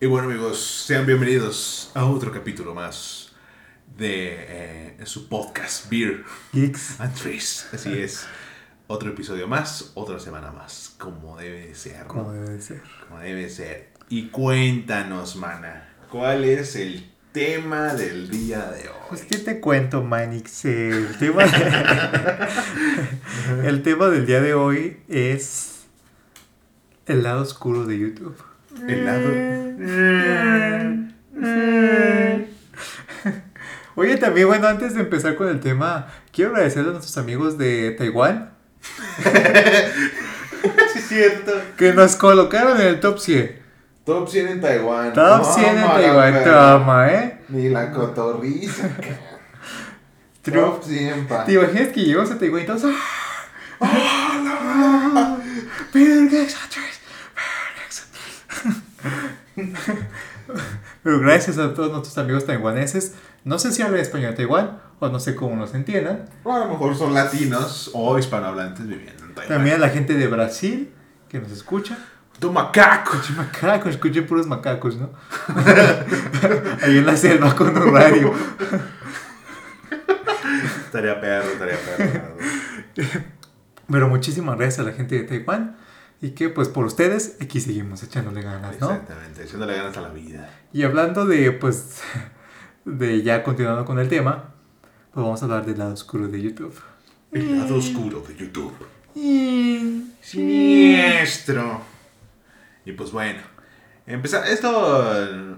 Y bueno amigos, sean bienvenidos a otro capítulo más de eh, su podcast Beer Geeks. and Trees. Así es, otro episodio más, otra semana más, como debe ser. ¿no? Como debe de ser. Como debe ser. Y cuéntanos, mana, ¿cuál es el tema del día de Pues hoy? qué te cuento, Manix. El tema, el tema del día de hoy es el lado oscuro de YouTube. El lado... Oye, también, bueno, antes de empezar con el tema, quiero agradecer a nuestros amigos de Taiwán sí, es cierto. que nos colocaron en el top 100. Top 100 en Taiwán. Top 100 en Taiwán, toma, ¿eh? Ni la cotorriza. Top 100, pa. ¿Te imaginas que llegamos a Taiwán y todos... ¡Ah, no! ¡Vergas, atrás! Pero gracias a todos nuestros amigos taiwaneses. No sé si hablan español en Taiwán o no sé cómo nos entiendan. O a lo mejor son latinos o hispanohablantes viviendo en Taiwán. También a la gente de Brasil que nos escucha. ¡Tu macaco! Macacos, escuchen puros macacos, ¿no? Ahí en la selva con un radio. Estaría perro, estaría perro. Pero muchísimas gracias a la gente de Taiwán. Y que pues por ustedes aquí seguimos echándole ganas, ¿no? Exactamente, echándole ganas a la vida. Y hablando de, pues, de ya continuando con el tema, pues vamos a hablar del lado oscuro de YouTube. El lado oscuro de YouTube. Siniestro. Y pues bueno, empezar. Esto.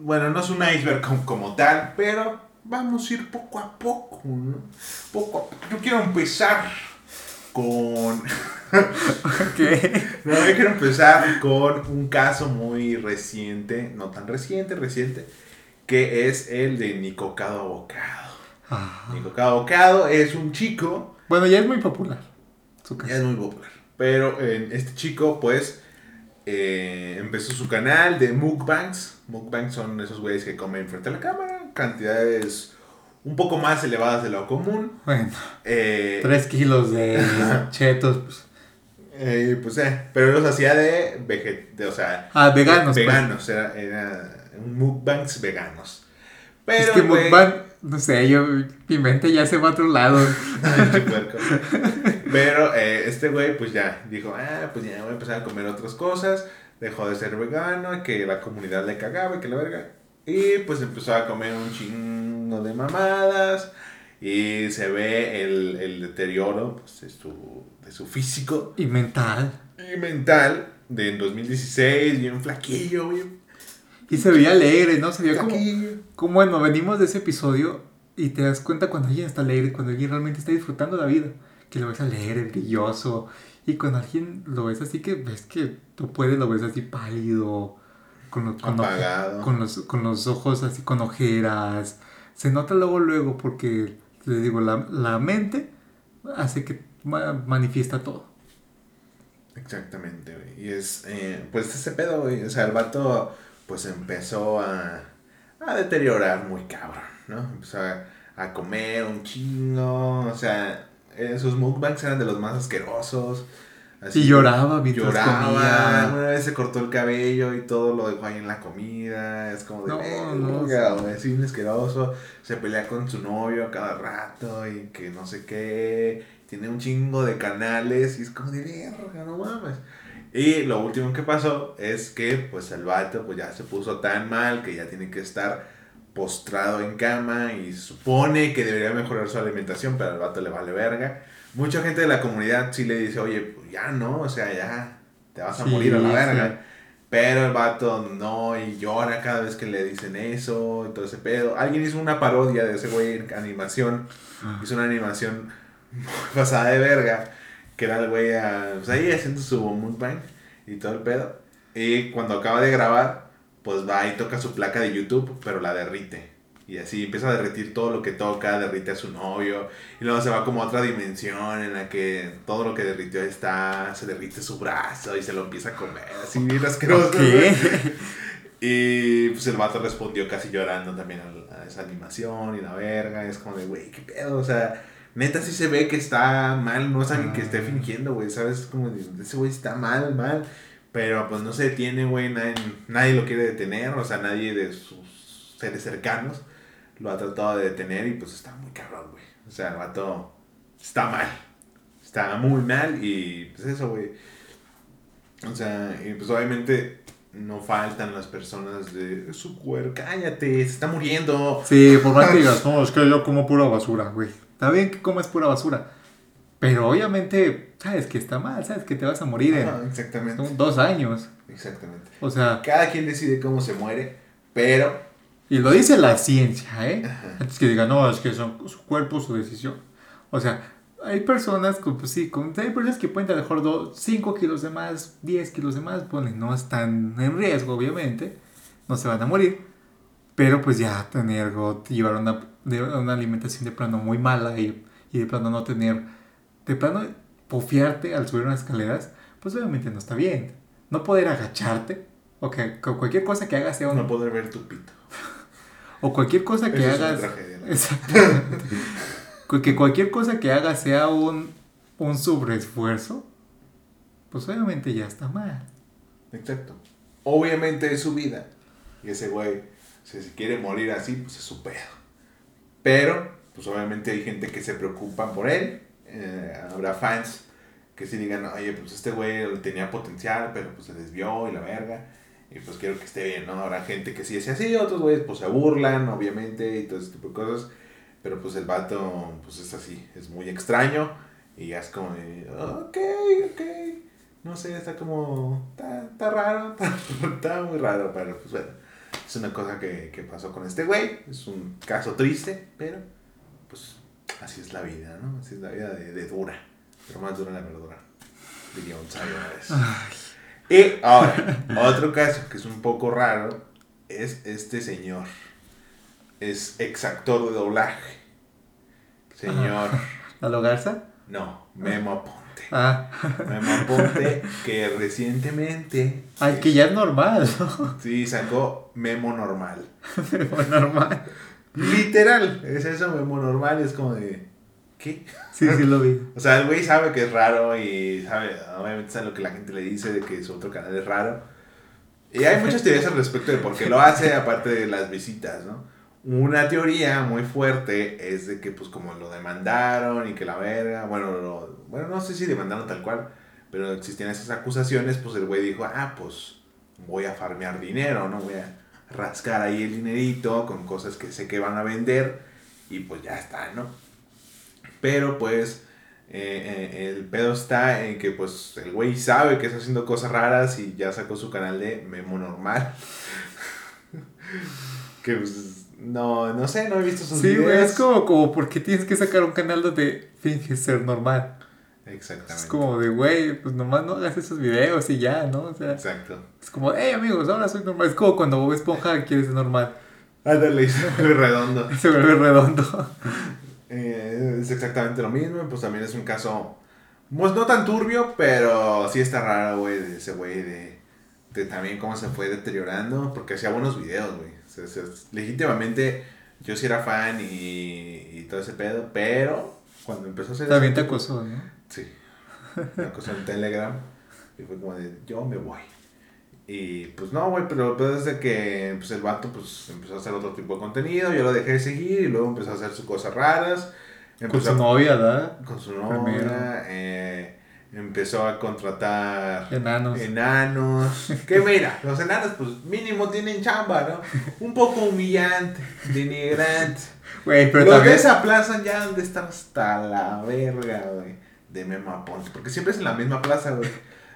Bueno, no es un iceberg com- como, tal, pero vamos a ir poco a poco, ¿no? Poco a poco. Yo quiero empezar con. ¿Qué? No, yo quiero empezar con un caso muy reciente, no tan reciente, reciente, que es el de Nicocado Abocado. Ah. Nicocado Abocado es un chico, Bueno, ya es muy popular. Su ya casa. es muy popular, pero eh, este chico pues eh, empezó su canal de mukbangs. Mukbangs son esos güeyes que comen frente a la cámara, cantidades un poco más elevadas de lo común. Bueno, Eh, tres kilos de chetos. Pues. eh, pues eh, pero los hacía de, veget de o sea, Ah, veganos. pues. Veganos, era, era mukbangs veganos. Pero, es que güey, mukbang, no sé, yo, mi mente ya se va a otro lado. Pero eh, este güey, pues ya dijo, ah, pues ya voy a empezar a comer otras cosas. Dejó de ser vegano, que la comunidad le cagaba y que la verga. Y pues empezó a comer un chingo de mamadas. Y se ve el, el deterioro pues, de, su, de su físico Y mental. y mental de en 2016, bien flaquillo, bien Y se veía alegre, ¿no? Se veía como, flaquillo. como, bueno, venimos de ese episodio y te das cuenta cuando alguien está alegre, cuando alguien realmente está disfrutando la vida. Que lo ves alegre, brilloso. Y cuando alguien lo ves así que ves que tú puedes, lo ves así pálido, con, los- con, con los, con los ojos así con ojeras. Se nota luego, luego, porque, les digo, la, la mente hace que ma- manifiesta todo. Exactamente, güey. Y es, eh, pues ese pedo, güey. O sea, el vato, pues empezó a, a deteriorar muy cabrón, ¿no? Empezó a, a comer un chingo. O sea, eh, sus mukbangs eran de los más asquerosos. Así, y lloraba mientras Lloraba, comía. una vez se cortó el cabello y todo lo dejó ahí en la comida. Es como de, No, "Verga, no, es asqueroso. Se pelea con su novio a cada rato y que no sé qué. Tiene un chingo de canales y es como de verga, no mames. Y lo último que pasó es que pues el vato pues ya se puso tan mal que ya tiene que estar postrado en cama y supone que debería mejorar su alimentación, pero al vato le vale verga. Mucha gente de la comunidad sí le dice, oye, pues ya no, o sea, ya te vas a Sí, morir a la sí. verga. Pero el vato no, y llora cada vez que le dicen eso, y todo ese pedo. Alguien hizo una parodia de ese güey en animación, Ah. hizo una animación pasada de verga, que era el güey ah, pues ahí haciendo su mukbang y todo el pedo. Y cuando acaba de grabar, pues va y toca su placa de YouTube, pero la derrite. Y así empieza a derretir todo lo que toca, derrite a su novio. Y luego se va como a otra dimensión en la que todo lo que derritió está, se derrite su brazo y se lo empieza a comer. Así bien asqueroso. ¿Qué? Y pues el vato respondió casi llorando también a, esa animación y la verga. Es como de, güey, qué pedo. O sea, neta sí se ve que está mal. No es alguien que esté fingiendo, güey. ¿Sabes? Como ese güey está mal, mal. Pero pues no se detiene, güey, nadie, nadie lo quiere detener, o sea, nadie de sus seres cercanos lo ha tratado de detener y pues está muy cabrón, güey. O sea, el vato está mal. Está muy mal y pues eso, güey. O sea, y pues obviamente no faltan las personas de su cuerpo. Cállate, se está muriendo. Sí, por más que digas, no, es que yo como pura basura, güey. Está bien que comes pura basura. Pero obviamente, sabes que está mal, sabes que te vas a morir en exactamente. dos años. Exactamente. O sea, Cada quien decide cómo se muere, pero y lo dice la ciencia, ¿eh? Ajá. Antes que digan, no, es que son su cuerpo, su decisión. O sea, hay personas, que, pues sí, con- hay personas que pueden mejor 5 kilos de más, 10 kilos de más, ponle, no están en riesgo, obviamente, no se van a morir, pero pues ya tener algo, llevar una, de, una alimentación de plano muy mala y, y de plano no tener, de plano pofiarte al subir unas escaleras, pues obviamente no está bien. No poder agacharte, o que cualquier cosa que hagas sea un no poder ver tu pito. O cualquier cosa que Eso es una hagas. tragedia, ¿no? Exactamente. Que cualquier cosa que hagas sea un, un sobreesfuerzo, pues obviamente ya está mal. Exacto. Obviamente es su vida. Y ese güey, si se quiere morir así, pues es su pedo. Pero, pues obviamente hay gente que se preocupa por él. Eh, habrá fans que sí digan, oye, pues este güey tenía potencial, pero pues se desvió y la verga. Y pues quiero que esté bien, ¿no? Habrá gente que sí es así, otros güeyes pues se burlan, obviamente, y todo ese tipo de cosas. Pero pues el vato, pues es así, es muy extraño. Y ya es como, ok, ok. No sé, está como, está, está raro, está, está muy raro, pero pues bueno. Es una cosa que, que pasó con este güey, es un caso triste, pero pues así es la vida, ¿no? Así es la vida de, de dura, pero más dura la verdura, diría un sabio vez. Y ahora, otro caso que es un poco raro es este señor. Es ex actor de doblaje. Señor, ¿Lalo Garza? no, Memo Aponte. Ah, Memo Aponte que recientemente ay, que ya es normal, ¿no? sí sacó Memo Normal. Pero normal. Literal, es eso, Memo Normal, es como de ¿qué? Sí, sí lo vi. O sea, el güey sabe que es raro y sabe, obviamente sabe lo que la gente le dice de que su otro canal es raro. Y hay muchas teorías al respecto de por qué lo hace, aparte de las visitas, ¿no? Una teoría muy fuerte es de que, pues, como lo demandaron y que la verga, bueno, lo- bueno, no sé si demandaron tal cual, pero existían esas acusaciones, pues el güey dijo, ah, pues, voy a farmear dinero, ¿no? Voy a rascar ahí el dinerito con cosas que sé que van a vender y pues ya está, ¿no? Pero pues eh, eh, el pedo está en que pues el güey sabe que está haciendo cosas raras y ya sacó su canal de Memo Normal. que pues no, no sé, no he visto sus Sí, videos. güey, es como, como, ¿por qué tienes que sacar un canal donde finges ser normal? Exactamente. Es como de, güey, pues nomás no hagas esos videos y ya, ¿no? O sea, Exacto. es como, hey amigos, ahora soy normal. Es como cuando Bob Esponja quiere ser normal. Ándale, muy redondo. Se vuelve redondo. Es exactamente lo mismo, pues también es un caso, pues no tan turbio, pero sí está raro, güey, de ese güey de, de también cómo se fue deteriorando, porque hacía buenos videos, güey. O sea, o sea, legítimamente yo sí era fan y, y todo ese pedo, pero cuando empezó a hacer... También te acosó, ¿no? Sí. Me acosó en Telegram y fue como de, yo me voy. Y pues no, güey, pero desde que pues, el vato pues empezó a hacer otro tipo de contenido, yo lo dejé de seguir y luego empezó a hacer sus cosas raras. Con su novia, ¿verdad? con su novia, eh, empezó a contratar Enanos. enanos. Que mira, los enanos pues mínimo tienen chamba, ¿no? Un poco humillante, denigrante. Güey, pero los también... de esa plaza ya donde están hasta la verga, güey, de Memo Aponte. Porque siempre es en la misma plaza, güey.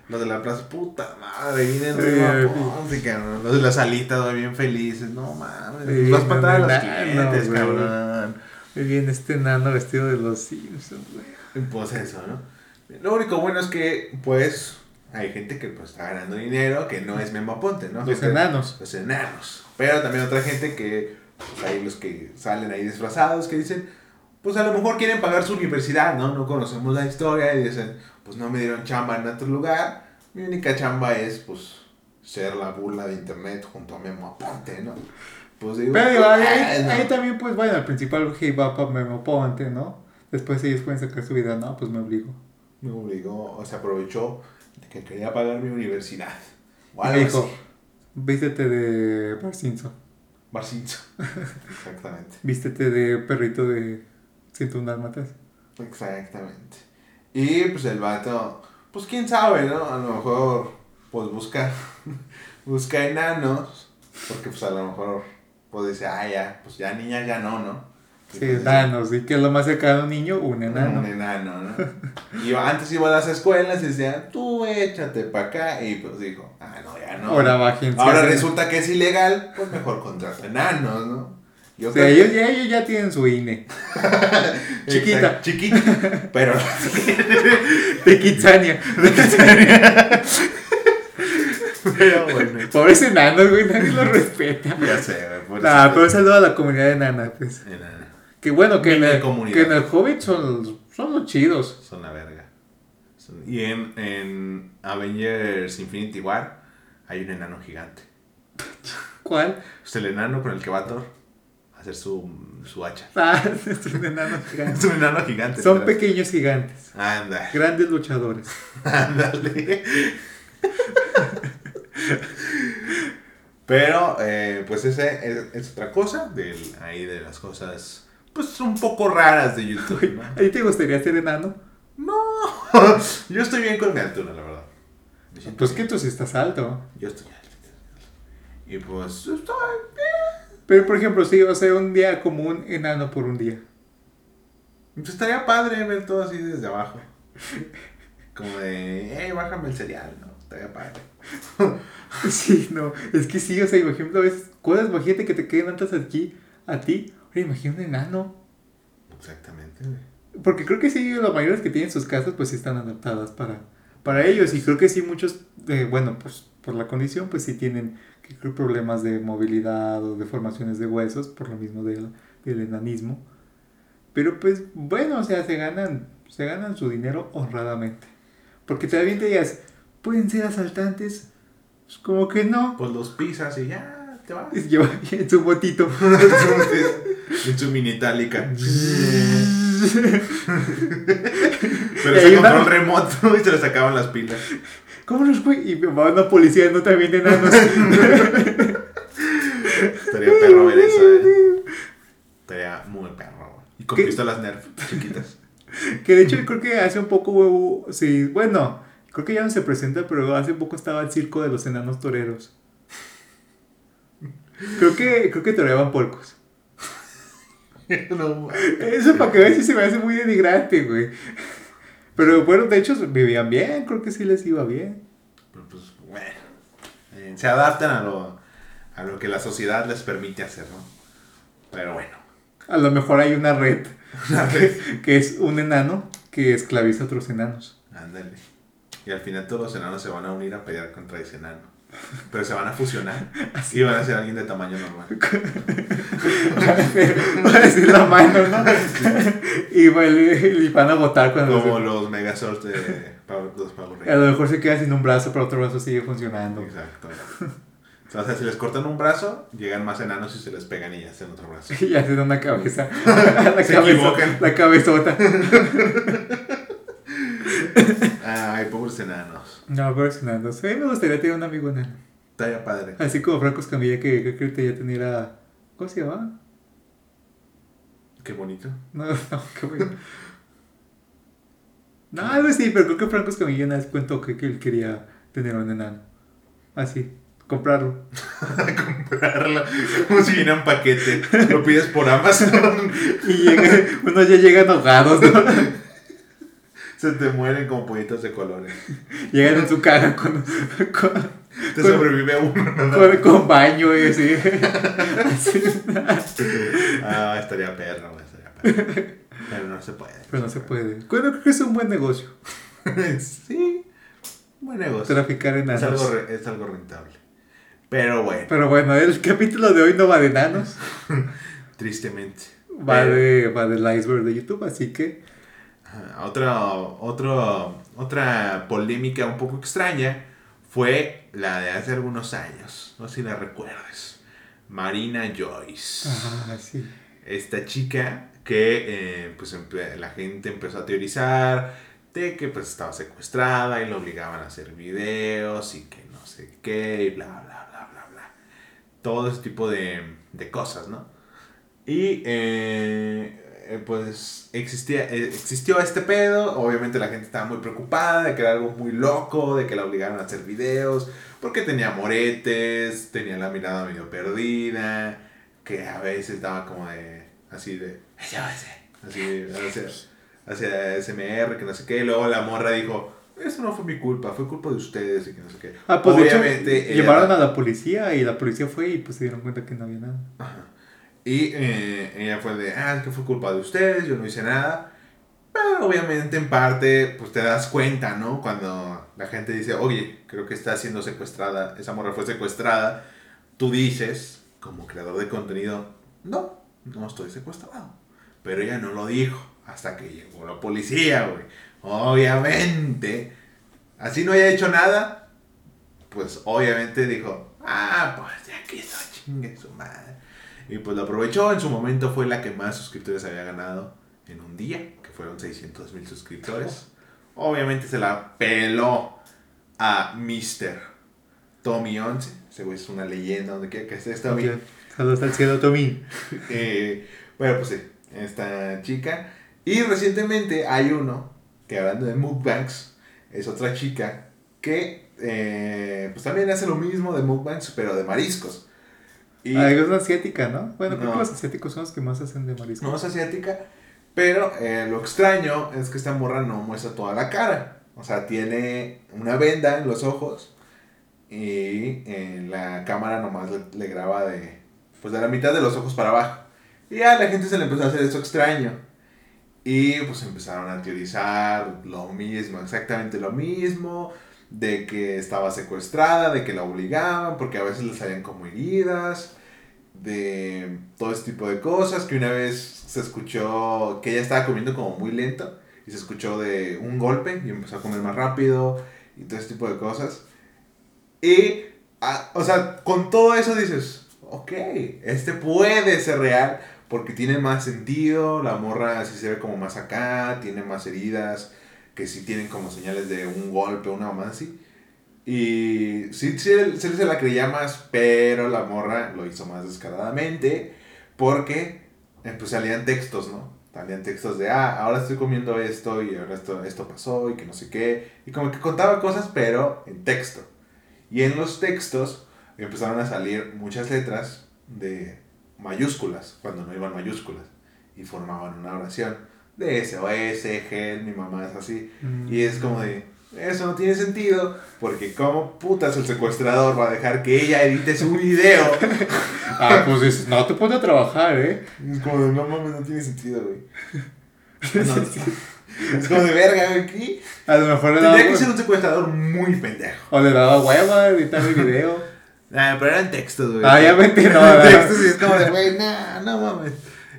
Los de la plaza, puta madre, vienen de Sí, Memo Aponte, cabrón. Los de las alitas, güey, bien felices. No mames, Sí, para atrás a los clientes, cabrón. Bien, este enano vestido de los Simpsons, güey. Pues eso, ¿no? Lo único bueno es que, pues, hay gente que pues está ganando dinero que no es Memo Aponte, ¿no? Los Gente- enanos. Los enanos. Pero también otra gente que, pues hay los que salen ahí disfrazados que dicen, pues a lo mejor quieren pagar su universidad, ¿no? No conocemos la historia y dicen, pues no me dieron chamba en otro lugar. Mi única chamba es, pues, ser la burla de internet junto a Memo Aponte, ¿no? Pues digo, Pero ahí, "Ah, ahí- no". ahí también, pues, bueno, al principal hey, va para Memo Ponte, ¿no? Después ellos pueden sacar su vida, no, pues me obligo. me obligó, o se aprovechó de que quería pagar mi universidad. O Y dijo, así. vístete de Bart Simpson. Exactamente. vístete de perrito de 101 dálmatas. Exactamente. Y pues el vato, pues quién sabe, ¿no? A lo mejor, pues busca, busca enanos, porque pues a lo mejor, pues dice, ah, ya, pues ya niña ya no, ¿no? Y Sí, pues, enanos, ¿y qué es lo más cercano a un niño? Un enano. Un enano, ¿no? Y antes iba a las escuelas y decían, tú échate para acá. Y pues dijo, ah, no, ya no. Ahora bájense. Ahora resulta que es ilegal, pues mejor contrata enanos, ¿no? Yo O sea, que- ellos, ya, ellos ya tienen su INE. chiquita. Chiquita. Pero De Kitsania. Pero bueno. Pobres enanos, güey, nadie los respeta. Ya sé, güey. Nah, pero un saludo a la comunidad de enana, pues. Enana. Que bueno, que en, el, comunidad. que en el Hobbit son, son los chidos. Son la verga. Son- Y en, en Avengers Infinity War hay un enano gigante. ¿Cuál? Es el enano con el que va Thor a hacer su, su hacha. Ah, son enanos Es gigantes. un enano gigante. Son ¿verdad? pequeños gigantes. Anda, Grandes luchadores. ándale. Pero, eh, pues ese es, es otra cosa, del, ahí de las cosas, pues un poco raras de YouTube, ¿no? ¿A ti te gustaría ser enano? No, yo estoy bien con mi altura, la verdad. Pues que tú sí estás alto. Yo estoy alto. Y pues estoy bien. Pero por ejemplo, sí, o sea, un día como un enano por un día. Pues estaría padre ver todo así desde abajo. Como de, hey, bájame el cereal, ¿no? Estaría padre. Sí, no, es que sí, o sea, por ejemplo, es cosas, imagínate que te queden tantas aquí, a ti, oye, imagina un enano. Exactamente. Porque creo que sí, las mayores que tienen sus casas, pues sí están adaptadas para, para ellos. Y creo que sí, muchos, eh, bueno, pues por la condición, pues sí tienen problemas de movilidad o deformaciones de huesos, por lo mismo del, del enanismo. Pero pues, bueno, o sea, se ganan, se ganan su dinero honradamente. Porque también te digas, pueden ser asaltantes, pues como que no. Pues los pisas y ya te vas. Lleva en su botito. en su mini itálica. Pero ese una- control remoto y se le sacaban las pilas. ¿Cómo los fue? Y va una policía, no también enanos. Estaría perro ver eso, eh. Estaría muy perro. güey. Y con ¿Qué? pistolas Nerf chiquitas. Que de hecho yo creo que hace un poco huevo, sí, bueno, creo que ya no se presenta, pero hace poco estaba el circo de los enanos toreros. Creo que, creo que toreaban puercos. no, Eso para que veas si se me hace muy denigrante, güey. Pero bueno, de hecho vivían bien, creo que sí les iba bien. Pero pues, bueno. eh, se adaptan a lo, a lo que la sociedad les permite hacer, ¿no? Pero bueno. A lo mejor hay una red Una vez. que es un enano que esclaviza a otros enanos. Ándale. Y al final todos los enanos se van a unir a pelear contra ese enano. Pero se van a fusionar y van a ser alguien de tamaño normal. Va a decir la mano, ¿no? y, y van a votar cuando Como los Megazords de los Power A Rangers. lo mejor se queda sin un brazo, pero otro brazo sigue funcionando. Exacto. O sea, si les cortan un brazo, llegan más enanos y se les pegan y ya hacen otro brazo. Y hacen una cabeza. la, Se cabeza equivocan. la cabezota. Pobres enanos. No, pero es enano. Sí, A mí me gustaría tener un amigo enano. Estaría padre. Así como Franco Escamilla, que, creo que ya tenía. ¿Cómo se llama? Qué bonito. No, no, qué bueno. No, algo sí, pero creo que Franco Escamilla una vez cuentó que, que él quería tener un enano. Así, comprarlo. Comprarlo. Como si viera un paquete. Lo pides por Amazon. Y llega, unos ya llegan ahogados, ¿no? Se te mueren como pollitos de colores. Llegan en su cara con, con, Te Con- sobrevive uno. con, baño y así. Así. Ah, estaría perro, estaría perro. Pero no se puede. Pero no se puede. Bueno, creo que es un buen negocio. sí. Buen negocio. Traficar Es enanos. algo, re- es algo rentable. Pero bueno, Pero bueno, el capítulo de hoy no va de enanos. tristemente. Va, Pero- de, va del iceberg de YouTube, así que. Otra, otro- otra polémica un poco extraña fue la de hace algunos años. No sé si la recuerdas. Marina Joyce. Sí. Esta chica que eh, pues la gente empezó a teorizar de que pues estaba secuestrada y lo obligaban a hacer videos y que no sé qué y bla, bla, bla, bla, bla. Todo ese tipo de, de cosas, ¿no? Y eh, eh, pues existía, eh, existió este pedo, obviamente la gente estaba muy preocupada de que era algo muy loco, de que la obligaron a hacer videos, porque tenía moretes, tenía la mirada medio perdida, que a veces daba como de, así de, así, hacia, hacia SMR, que no sé qué, y luego la morra dijo, eso no fue mi culpa, fue culpa de ustedes y que no sé qué. Ah, pues Obviamente, llevaron a la policía y la policía fue y pues se dieron cuenta que no había nada. Ajá. Y eh, ella fue de, ah, es que fue culpa de ustedes, yo no hice nada. Pero obviamente en parte, pues te das cuenta, ¿no? Cuando la gente dice, oye, creo que está siendo secuestrada, esa morra fue secuestrada, tú dices, como creador de contenido, no, no estoy secuestrado. Pero ella no lo dijo hasta que llegó la policía, güey. Obviamente, así no haya hecho nada, pues obviamente dijo, ah, pues ya quiso chingue su madre. Y pues lo aprovechó, en su momento fue la que más suscriptores había ganado en un día, que fueron 600 mil suscriptores. Obviamente se la peló a Mr. Tommy 11. Ese güey es una leyenda, donde quiera que esté Tommy. Saludos al cielo, Tommy. eh, bueno, pues sí, esta chica. Y recientemente hay uno, que hablando de mukbangs, es otra chica que eh, pues también hace lo mismo de mukbangs, pero de mariscos. Y, ah, es asiática, ¿no? Bueno, creo que los asiáticos son los que más hacen de marisco. No es asiática, pero eh, lo extraño es que esta morra no muestra toda la cara. O sea, tiene una venda en los ojos y en la cámara nomás le, graba de, pues de la mitad de los ojos para abajo. Y a la gente se le empezó a hacer eso extraño. Y pues empezaron a teorizar lo mismo, exactamente lo mismo de que estaba secuestrada, de que la obligaban, porque a veces le salían como heridas, de todo este tipo de cosas, que una vez se escuchó que ella estaba comiendo como muy lento y se escuchó de un golpe y empezó a comer más rápido y todo este tipo de cosas. Y, o sea, con todo eso dices, ok, este puede ser real porque tiene más sentido, la morra así se ve como más acá, tiene más heridas que sí tienen como señales de un golpe, una más así. Y sí, sí, se la creía más, pero la morra lo hizo más descaradamente porque eh, pues salían textos, ¿no? Salían textos de, ah, ahora estoy comiendo esto y ahora esto, esto pasó y que no sé qué. Y como que contaba cosas, pero en texto. Y en los textos empezaron a salir muchas letras de mayúsculas, cuando no iban mayúsculas, y formaban una oración de SOS, GEL, mi mamá es así. Y es como de, eso no tiene sentido, porque como putas el secuestrador va a dejar que ella edite su video. ah, pues no te pone a trabajar, ¿eh? Es como de, no mames, no tiene sentido, güey. es como de verga, güey, aquí. A lo mejor le Tendría que ser un secuestrador muy pendejo. O le daba hueva editar el video. Ah, pero eran textos, güey. Ah, ya metí, no, textos y es como de, güey, nah, no mames.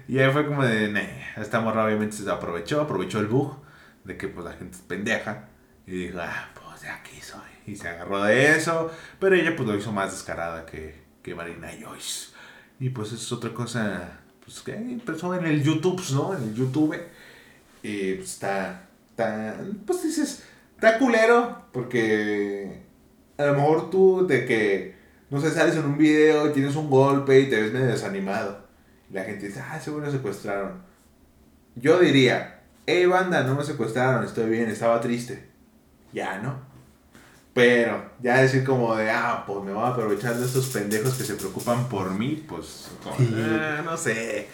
Y ahí fue como de, nah esta morra obviamente se aprovechó, aprovechó el bug de que pues la gente es pendeja y dijo, ah, pues de aquí soy. Y se agarró de eso, pero ella pues lo hizo más descarada que, que Marina Joyce. Y pues es otra cosa, pues que empezó en el YouTube, ¿no? En el YouTube. Y pues está, está, pues dices, está culero, porque a lo mejor tú de que, no sé, sales en un video y tienes un golpe y te ves medio desanimado. Y la gente dice, ah, seguro secuestraron yo diría, hey banda, no me secuestraron, estoy bien, estaba triste. Ya, ¿no? Pero ya decir como de, ah, pues me voy a aprovechar de estos pendejos que se preocupan por mí, pues, eh, no sé.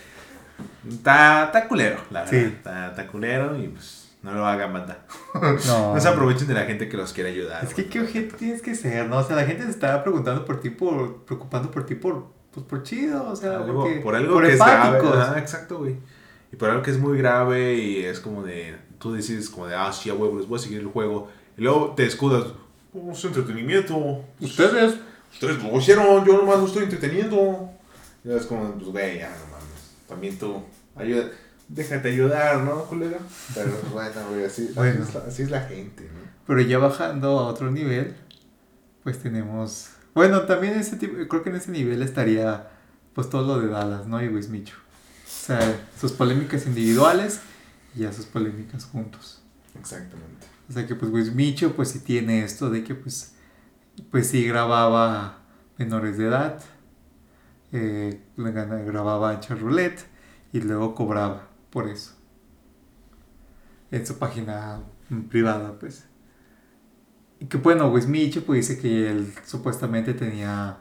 Está, culero, la verdad. Está, está, culero y pues no lo hagan banda. No. no se aprovechen de la gente que los quiere ayudar. Es que qué gente tienes que ser, ¿no? O sea, la gente se está preguntando por ti, por, preocupando por ti por, pues, por chido, o sea, por algo que es grave. Ah, exacto, güey. Y por algo que es muy grave y es como de, tú decides como de, ah, sí, a huevo, les voy a seguir el juego. Y luego te escudas, oh, es entretenimiento. Ustedes. Ustedes lo hicieron, yo nomás lo estoy entreteniendo. Y es como, pues, güey, ya, no mames. También tú, ayuda, déjate ayudar, ¿no, colega? Pero bueno, güey, así, bueno. Así, es la, así es la gente, ¿no? Pero ya bajando a otro nivel, pues tenemos... Bueno, también ese tipo, creo que en ese nivel estaría pues todo lo de Dallas, ¿no? Y Wismicho. O sea, sus polémicas individuales y a sus polémicas juntos. Exactamente. O sea que pues Luis Micho pues sí tiene esto de que pues, pues sí grababa menores de edad, eh, grababa en Roulette y luego cobraba por eso. En su página privada pues. Y que bueno, Luis Micho pues dice que él supuestamente tenía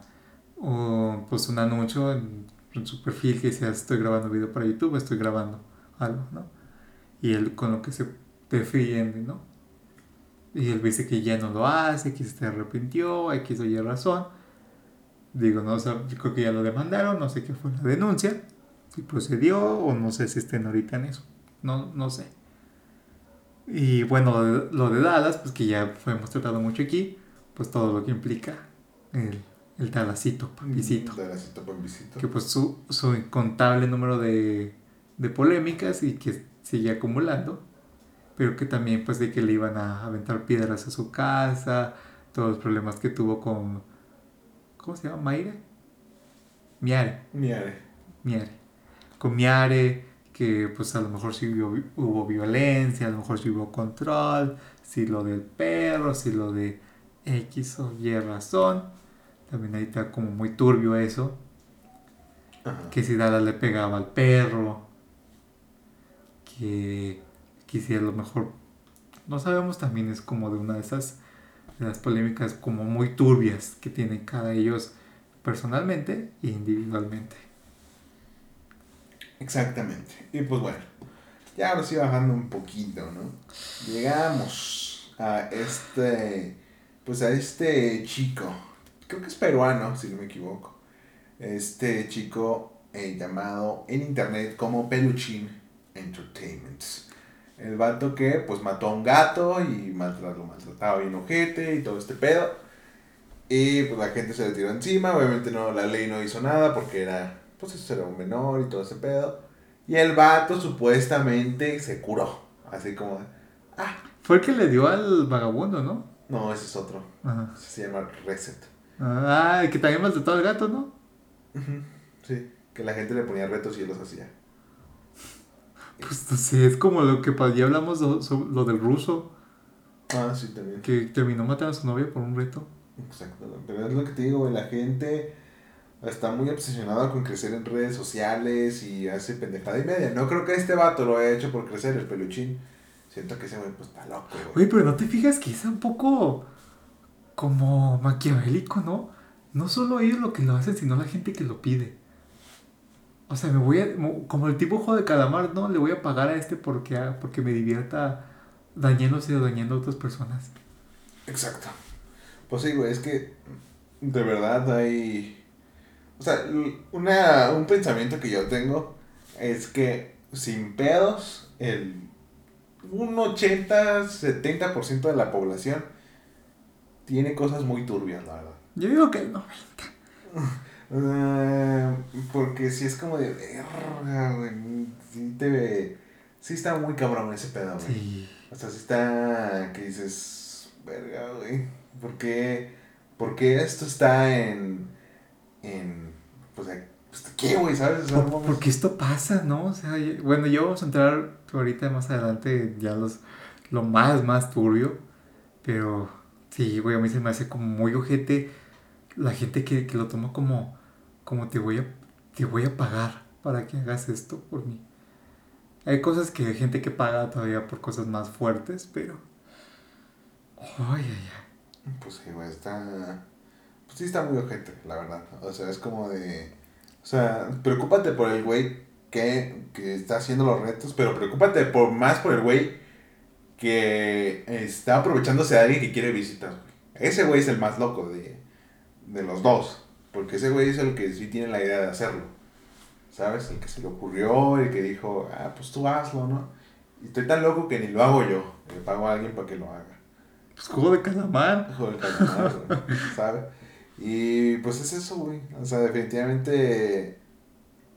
un, pues un anuncio en, en su perfil que decía estoy grabando video para YouTube, estoy grabando algo, ¿no? Y él con lo que se defiende, ¿no? Y él dice que ya no lo hace, que se arrepintió, X o Y razón. Digo, no sé, yo creo que ya lo demandaron, no sé qué fue la denuncia, si procedió o no sé si estén ahorita en eso, no, no sé. Y bueno, lo de, lo de Dallas, pues que ya hemos tratado mucho aquí, pues todo lo que implica el, el. De la cita por visito. Que pues su, su incontable número de, de polémicas y que sigue acumulando, pero que también pues de que le iban a aventar piedras a su casa, todos los problemas que tuvo con, ¿cómo se llama? ¿Maire? Miare. Miare. Miare. Con Miare, que pues a lo mejor sí hubo, hubo violencia, a lo mejor sí hubo control, si lo del perro, si lo de X o Y razón. También ahí está como muy turbio eso, Ajá. que si Dala le pegaba al perro, que, que si a lo mejor, no sabemos, también es como de una de esas de las polémicas como muy turbias que tienen cada ellos personalmente e individualmente. Exactamente. Y pues bueno, ya ahora sí bajando un poquito, ¿no? Llegamos a este, pues a este chico, creo que es peruano, si no me equivoco. Este chico eh, llamado en internet como Peluchin Entertainment. El vato que pues mató a un gato y maltrató, maltrataba bien ojete y todo este pedo. Y pues la gente se le tiró encima, obviamente no, la ley no hizo nada porque era, pues eso era un menor y todo ese pedo. Y el vato supuestamente se curó, así como, ah, Fue el que le dio al vagabundo, ¿no? no, ese es otro, Ajá. se llama Reset. Ah, que también maltrató al gato, ¿no? Sí, que la gente le ponía retos y él los hacía. Pues sé, es como lo que ya hablamos lo, sobre lo del ruso, Ah, sí, también. que terminó matando a su novia por un reto. Exacto, pero es lo que te digo, la gente está muy obsesionada con crecer en redes sociales y hace pendejada y media. No creo que este vato lo haya hecho por crecer, el peluchín. Siento que ese güey pues está loco, güey. Oye, pero no te fijas que es un poco como maquiavélico, ¿no? No solo ellos lo que lo hacen, sino la gente que lo pide. O sea, me voy a. mo- Como el tipo juego de calamar, ¿no? Le voy a pagar a este porque, porque me divierta dañándose o dañando a otras personas. Exacto. Pues sí, güey, es que de verdad hay... O sea, una, un pensamiento que yo tengo es que sin pedos, el, un 80-70% de la población tiene cosas muy turbias, la verdad. Yo digo que no. Eh, porque si es como de verga, güey. Sí, te, sí está muy cabrón ese pedo, güey. Sí. O sea, sí está que dices, verga, güey. ¿Por qué, por qué esto está en. en. pues, ¿qué, güey? ¿Sabes? O sea, no Por- porque esto pasa, ¿no? O sea, bueno, ya vamos a entrar ahorita más adelante ya los lo más, más turbio. Pero sí, güey, a mí se me hace como muy ojete la gente que, que lo toma como, como te voy a, te voy a pagar para que hagas esto por mí. Hay cosas que hay gente que paga todavía por cosas más fuertes, pero... Ay, ay, ay. Pues sí, güey, está. Pues sí, está muy ojete, la verdad. O sea, es como de. O sea, preocúpate por el güey que, que está haciendo los retos, pero preocúpate por, más por el güey que está aprovechándose de alguien que quiere visitar. Ese güey es el más loco de, de los dos. Porque ese güey es el que sí tiene la idea de hacerlo. ¿Sabes? El que se le ocurrió, el que dijo, ah, pues tú hazlo, ¿no? Y estoy tan loco que ni lo hago yo. Le pago a alguien para que lo haga. Pues juego de calamar. Hijo del calamar, güey, ¿sabe? Y pues es eso, güey. O sea, definitivamente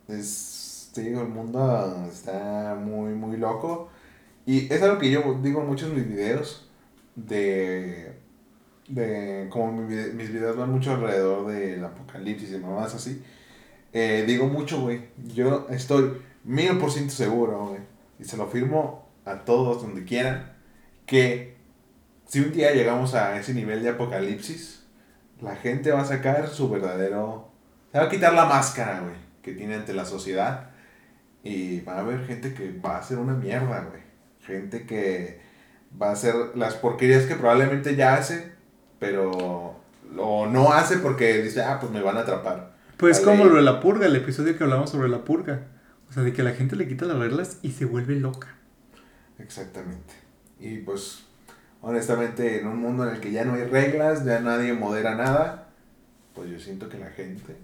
es, te digo, el mundo está muy, muy loco. Y es algo que yo digo en muchos de mis videos de... de como mi mis videos van mucho alrededor del apocalipsis y mamás así. eh, digo mucho, güey. Yo estoy mil por ciento seguro, güey. Y se lo firmo a todos donde quieran que si un día llegamos a ese nivel de apocalipsis, la gente va a sacar su verdadero... Se va a quitar la máscara, güey, que tiene ante la sociedad. Y va a haber gente que va a hacer una mierda, güey. Gente que va a hacer las porquerías que probablemente ya hace, pero o no hace porque dice, ah, pues me van a atrapar. Pues La como lo de la purga, el episodio que hablamos sobre la purga. O sea, de que la gente le quita las reglas y se vuelve loca. Exactamente. Y pues, honestamente, en un mundo en el que ya no hay reglas, ya nadie modera nada, pues yo siento que la gente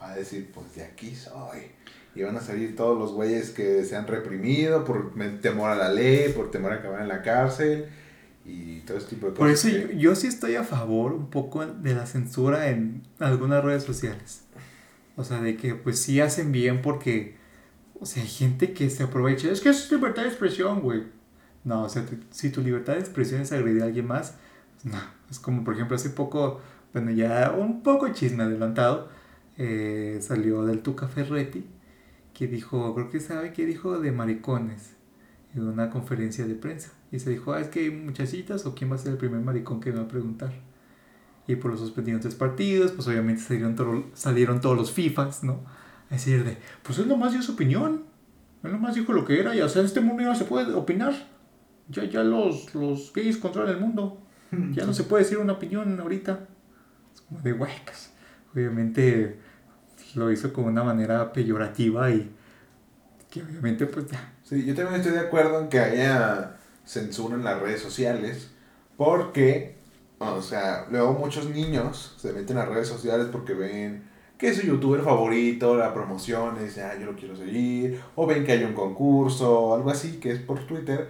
va a decir, pues de aquí soy. Y van a salir todos los güeyes que se han reprimido por temor a la ley, por temor a acabar en la cárcel y todo ese tipo de Por cosas. eso yo, que- yo sí estoy a favor un poco de la censura en algunas redes sociales. O sea, de que pues sí hacen bien porque, o sea, hay gente que se aprovecha. Es que eso es libertad de expresión, güey. No, o sea, tu- si tu libertad de expresión es agredir a alguien más, no. Es como, por ejemplo, hace poco, bueno, ya un poco chisme adelantado, eh, salió del Tuca Ferretti, que dijo, creo que sabe que dijo de maricones en una conferencia de prensa. Y se dijo, ah, es que hay muchachitas o quién va a ser el primer maricón que me va a preguntar. Y por los suspendieron tres partidos, pues obviamente salieron, toro- salieron todos los FIFAs, ¿no? A decir de, pues él nomás dio su opinión. Él nomás dijo lo que era y o sea, en este mundo ya no se puede opinar. Ya, ya los, los gays controlan el mundo. Ya no se puede decir una opinión ahorita. Es como de huecas. Obviamente lo hizo con una manera peyorativa y que obviamente pues ya. Sí, yo también estoy de acuerdo en que haya censura en las redes sociales, porque, o sea, luego muchos niños se meten a redes sociales porque ven que es su youtuber favorito, la promoción, dicen, ah, yo lo quiero seguir, o ven que hay un concurso, algo así, que es por Twitter,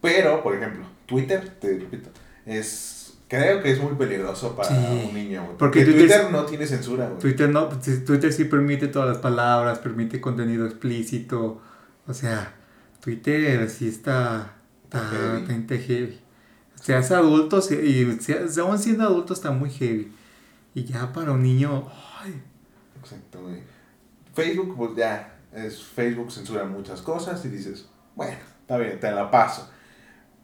pero, por ejemplo, Twitter, te repito, es, creo que es muy peligroso para Sí, un niño, güey, porque porque, Twitter- Twitter, no tiene censura, güey. Twitter no, pues, Twitter sí permite todas las palabras, permite contenido explícito. O sea, Twitter sí está, está, Heavy. está heavy. Se hace adulto y aún siendo adulto está muy heavy. Y ya para un niño, ay, Exacto, güey. Facebook, pues ya, es Facebook censura muchas cosas y dices, bueno, está bien, te la paso.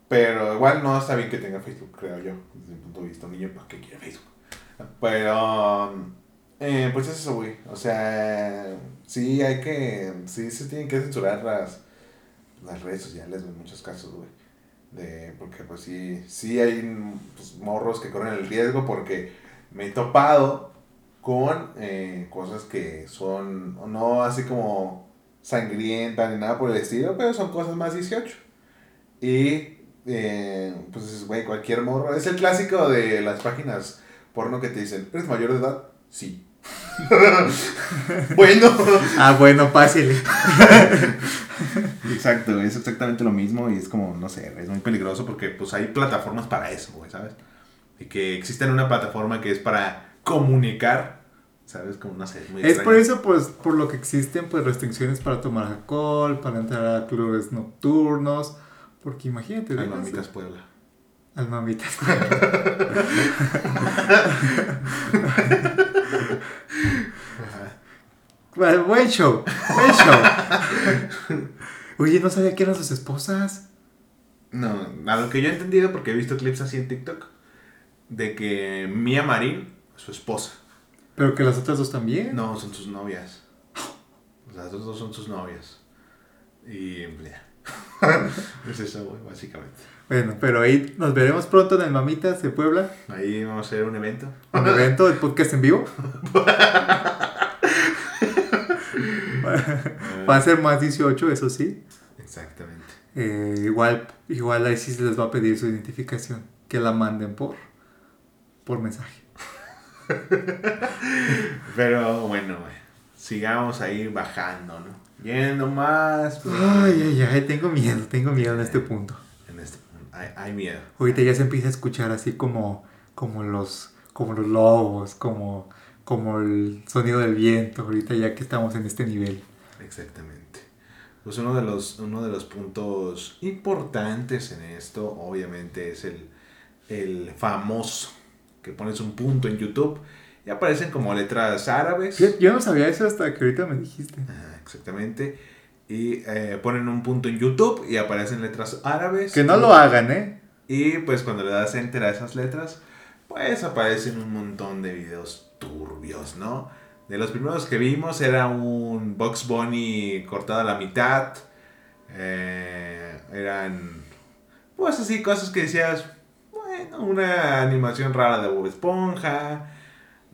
Pero igual no está bien que tenga Facebook, creo yo, desde mi punto de vista. Un niño, ¿para qué quiere Facebook? Pero, eh, pues es eso, güey. O sea, sí hay que, sí se tienen que censurar las, las redes sociales en muchos casos, güey. De, porque pues sí, sí hay pues, morros que corren el riesgo porque me he topado con eh, cosas que son no así como sangrientas ni nada por el estilo, pero son cosas más 18. Y eh, pues dices, güey, cualquier morro. Es el clásico de las páginas porno que te dicen, ¿eres mayor de edad? Sí. bueno. ah, bueno, pásele. Exacto, es exactamente lo mismo y es como, no sé, es muy peligroso porque pues hay plataformas para eso, güey, ¿sabes? Y que existe una plataforma que es para comunicar, ¿sabes? Como, no sé, es muy Es por eso, pues, por lo que existen, pues, restricciones para tomar alcohol, para entrar a clubes nocturnos. Porque imagínate, Ay, dejas- mamitas Puebla. Al mamitas. Bueno, buen show, buen show. Oye, no sabía que eran sus esposas. No, a lo que yo he entendido, porque he visto clips así en TikTok, de que Mia Marín, su esposa, Pero que las otras dos también. no, son sus novias. Las otras dos son sus novias. Y ya. es eso, güey, básicamente. Bueno, pero ahí nos veremos pronto en el Mamitas de Puebla. Ahí vamos a hacer un evento. Un evento, el podcast en vivo. Va a ser más 18, eso sí. Exactamente. Eh, igual, igual ahí sí se les va a pedir su identificación. Que la manden por, por mensaje. Pero bueno, güey, sigamos ahí bajando, ¿no? Yendo más. pues, Ay, ay, ay, tengo miedo, tengo miedo en este punto. En este hay, hay miedo. Ahorita ya se empieza a escuchar así como, como los, como los lobos, como, como el sonido del viento. Ahorita ya que estamos en este nivel. Exactamente. Pues uno de los, uno de los puntos importantes en esto, obviamente, es el, el famoso, que pones un punto en YouTube y aparecen como letras árabes. Yo, yo no sabía eso hasta que ahorita me dijiste. Ah, exactamente. Y eh, ponen un punto en YouTube y aparecen letras árabes. Que no lo hagan, ¿eh? Y pues cuando le das enter a esas letras, pues aparecen un montón de videos turbios, ¿no? De los primeros que vimos era un Box Bunny cortado a la mitad. Eh, eran, pues así, cosas que decías, bueno, una animación rara de Bob Esponja.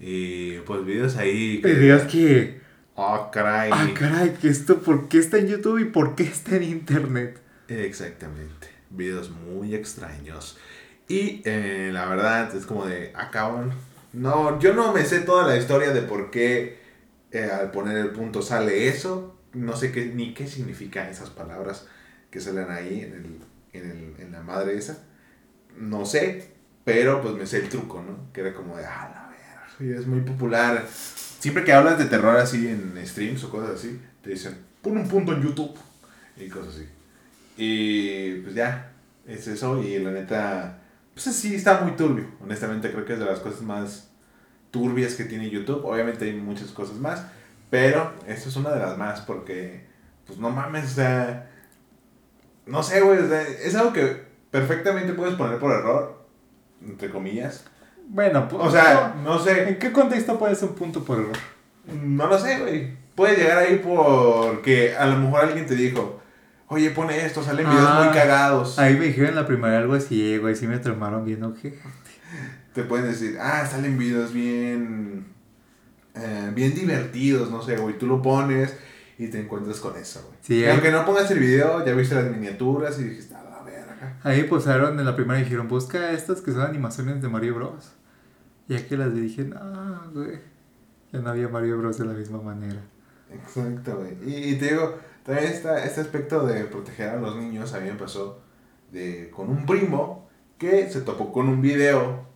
Y pues videos ahí. Videos que... Ah, caray. Ah, caray, que esto, ¿por qué está en YouTube y por qué está en Internet? Exactamente. Videos muy extraños. Y eh, la verdad es como de, acaban. No, yo no me sé toda la historia de por qué eh, al poner el punto sale eso. No sé qué, ni qué significan esas palabras que salen ahí en, el, en, el, en la madre esa. No sé, pero pues me sé el truco, ¿no? Que era como de, ah, es muy popular. Siempre que hablas de terror así en streams o cosas así, te dicen, pon un punto en YouTube y cosas así. Y pues ya, es eso y la neta, pues sí, está muy turbio. Honestamente creo que es de las cosas más turbias que tiene YouTube. Obviamente hay muchas cosas más, pero esto es una de las más porque, pues no mames, o sea, no sé, güey, o sea, es algo que perfectamente puedes poner por error, entre comillas. Bueno, pues, O sea, no sé, ¿en qué contexto puede ser un punto por error? no lo sé, güey. Puede llegar ahí porque a lo mejor alguien te dijo, oye, pone esto, salen videos Ah, muy cagados. Ahí me dijeron en la primaria algo así, güey, sí me traumaron viendo que... Te pueden decir, ah, salen videos bien, eh, bien divertidos, no sé, güey. Tú lo pones y te encuentras con eso, güey. Sí, aunque no pongas el video, ya viste las miniaturas y dijiste, a la verga. Ahí posaron en la primera y dijeron, busca estas que son animaciones de Mario Bros. Ya que las vi, dije, ah, güey. Ya no había Mario Bros de la misma manera. Exacto, güey. Y, y te digo, también está este aspecto de proteger a los niños, a mí me pasó de, con un primo que se topó con un video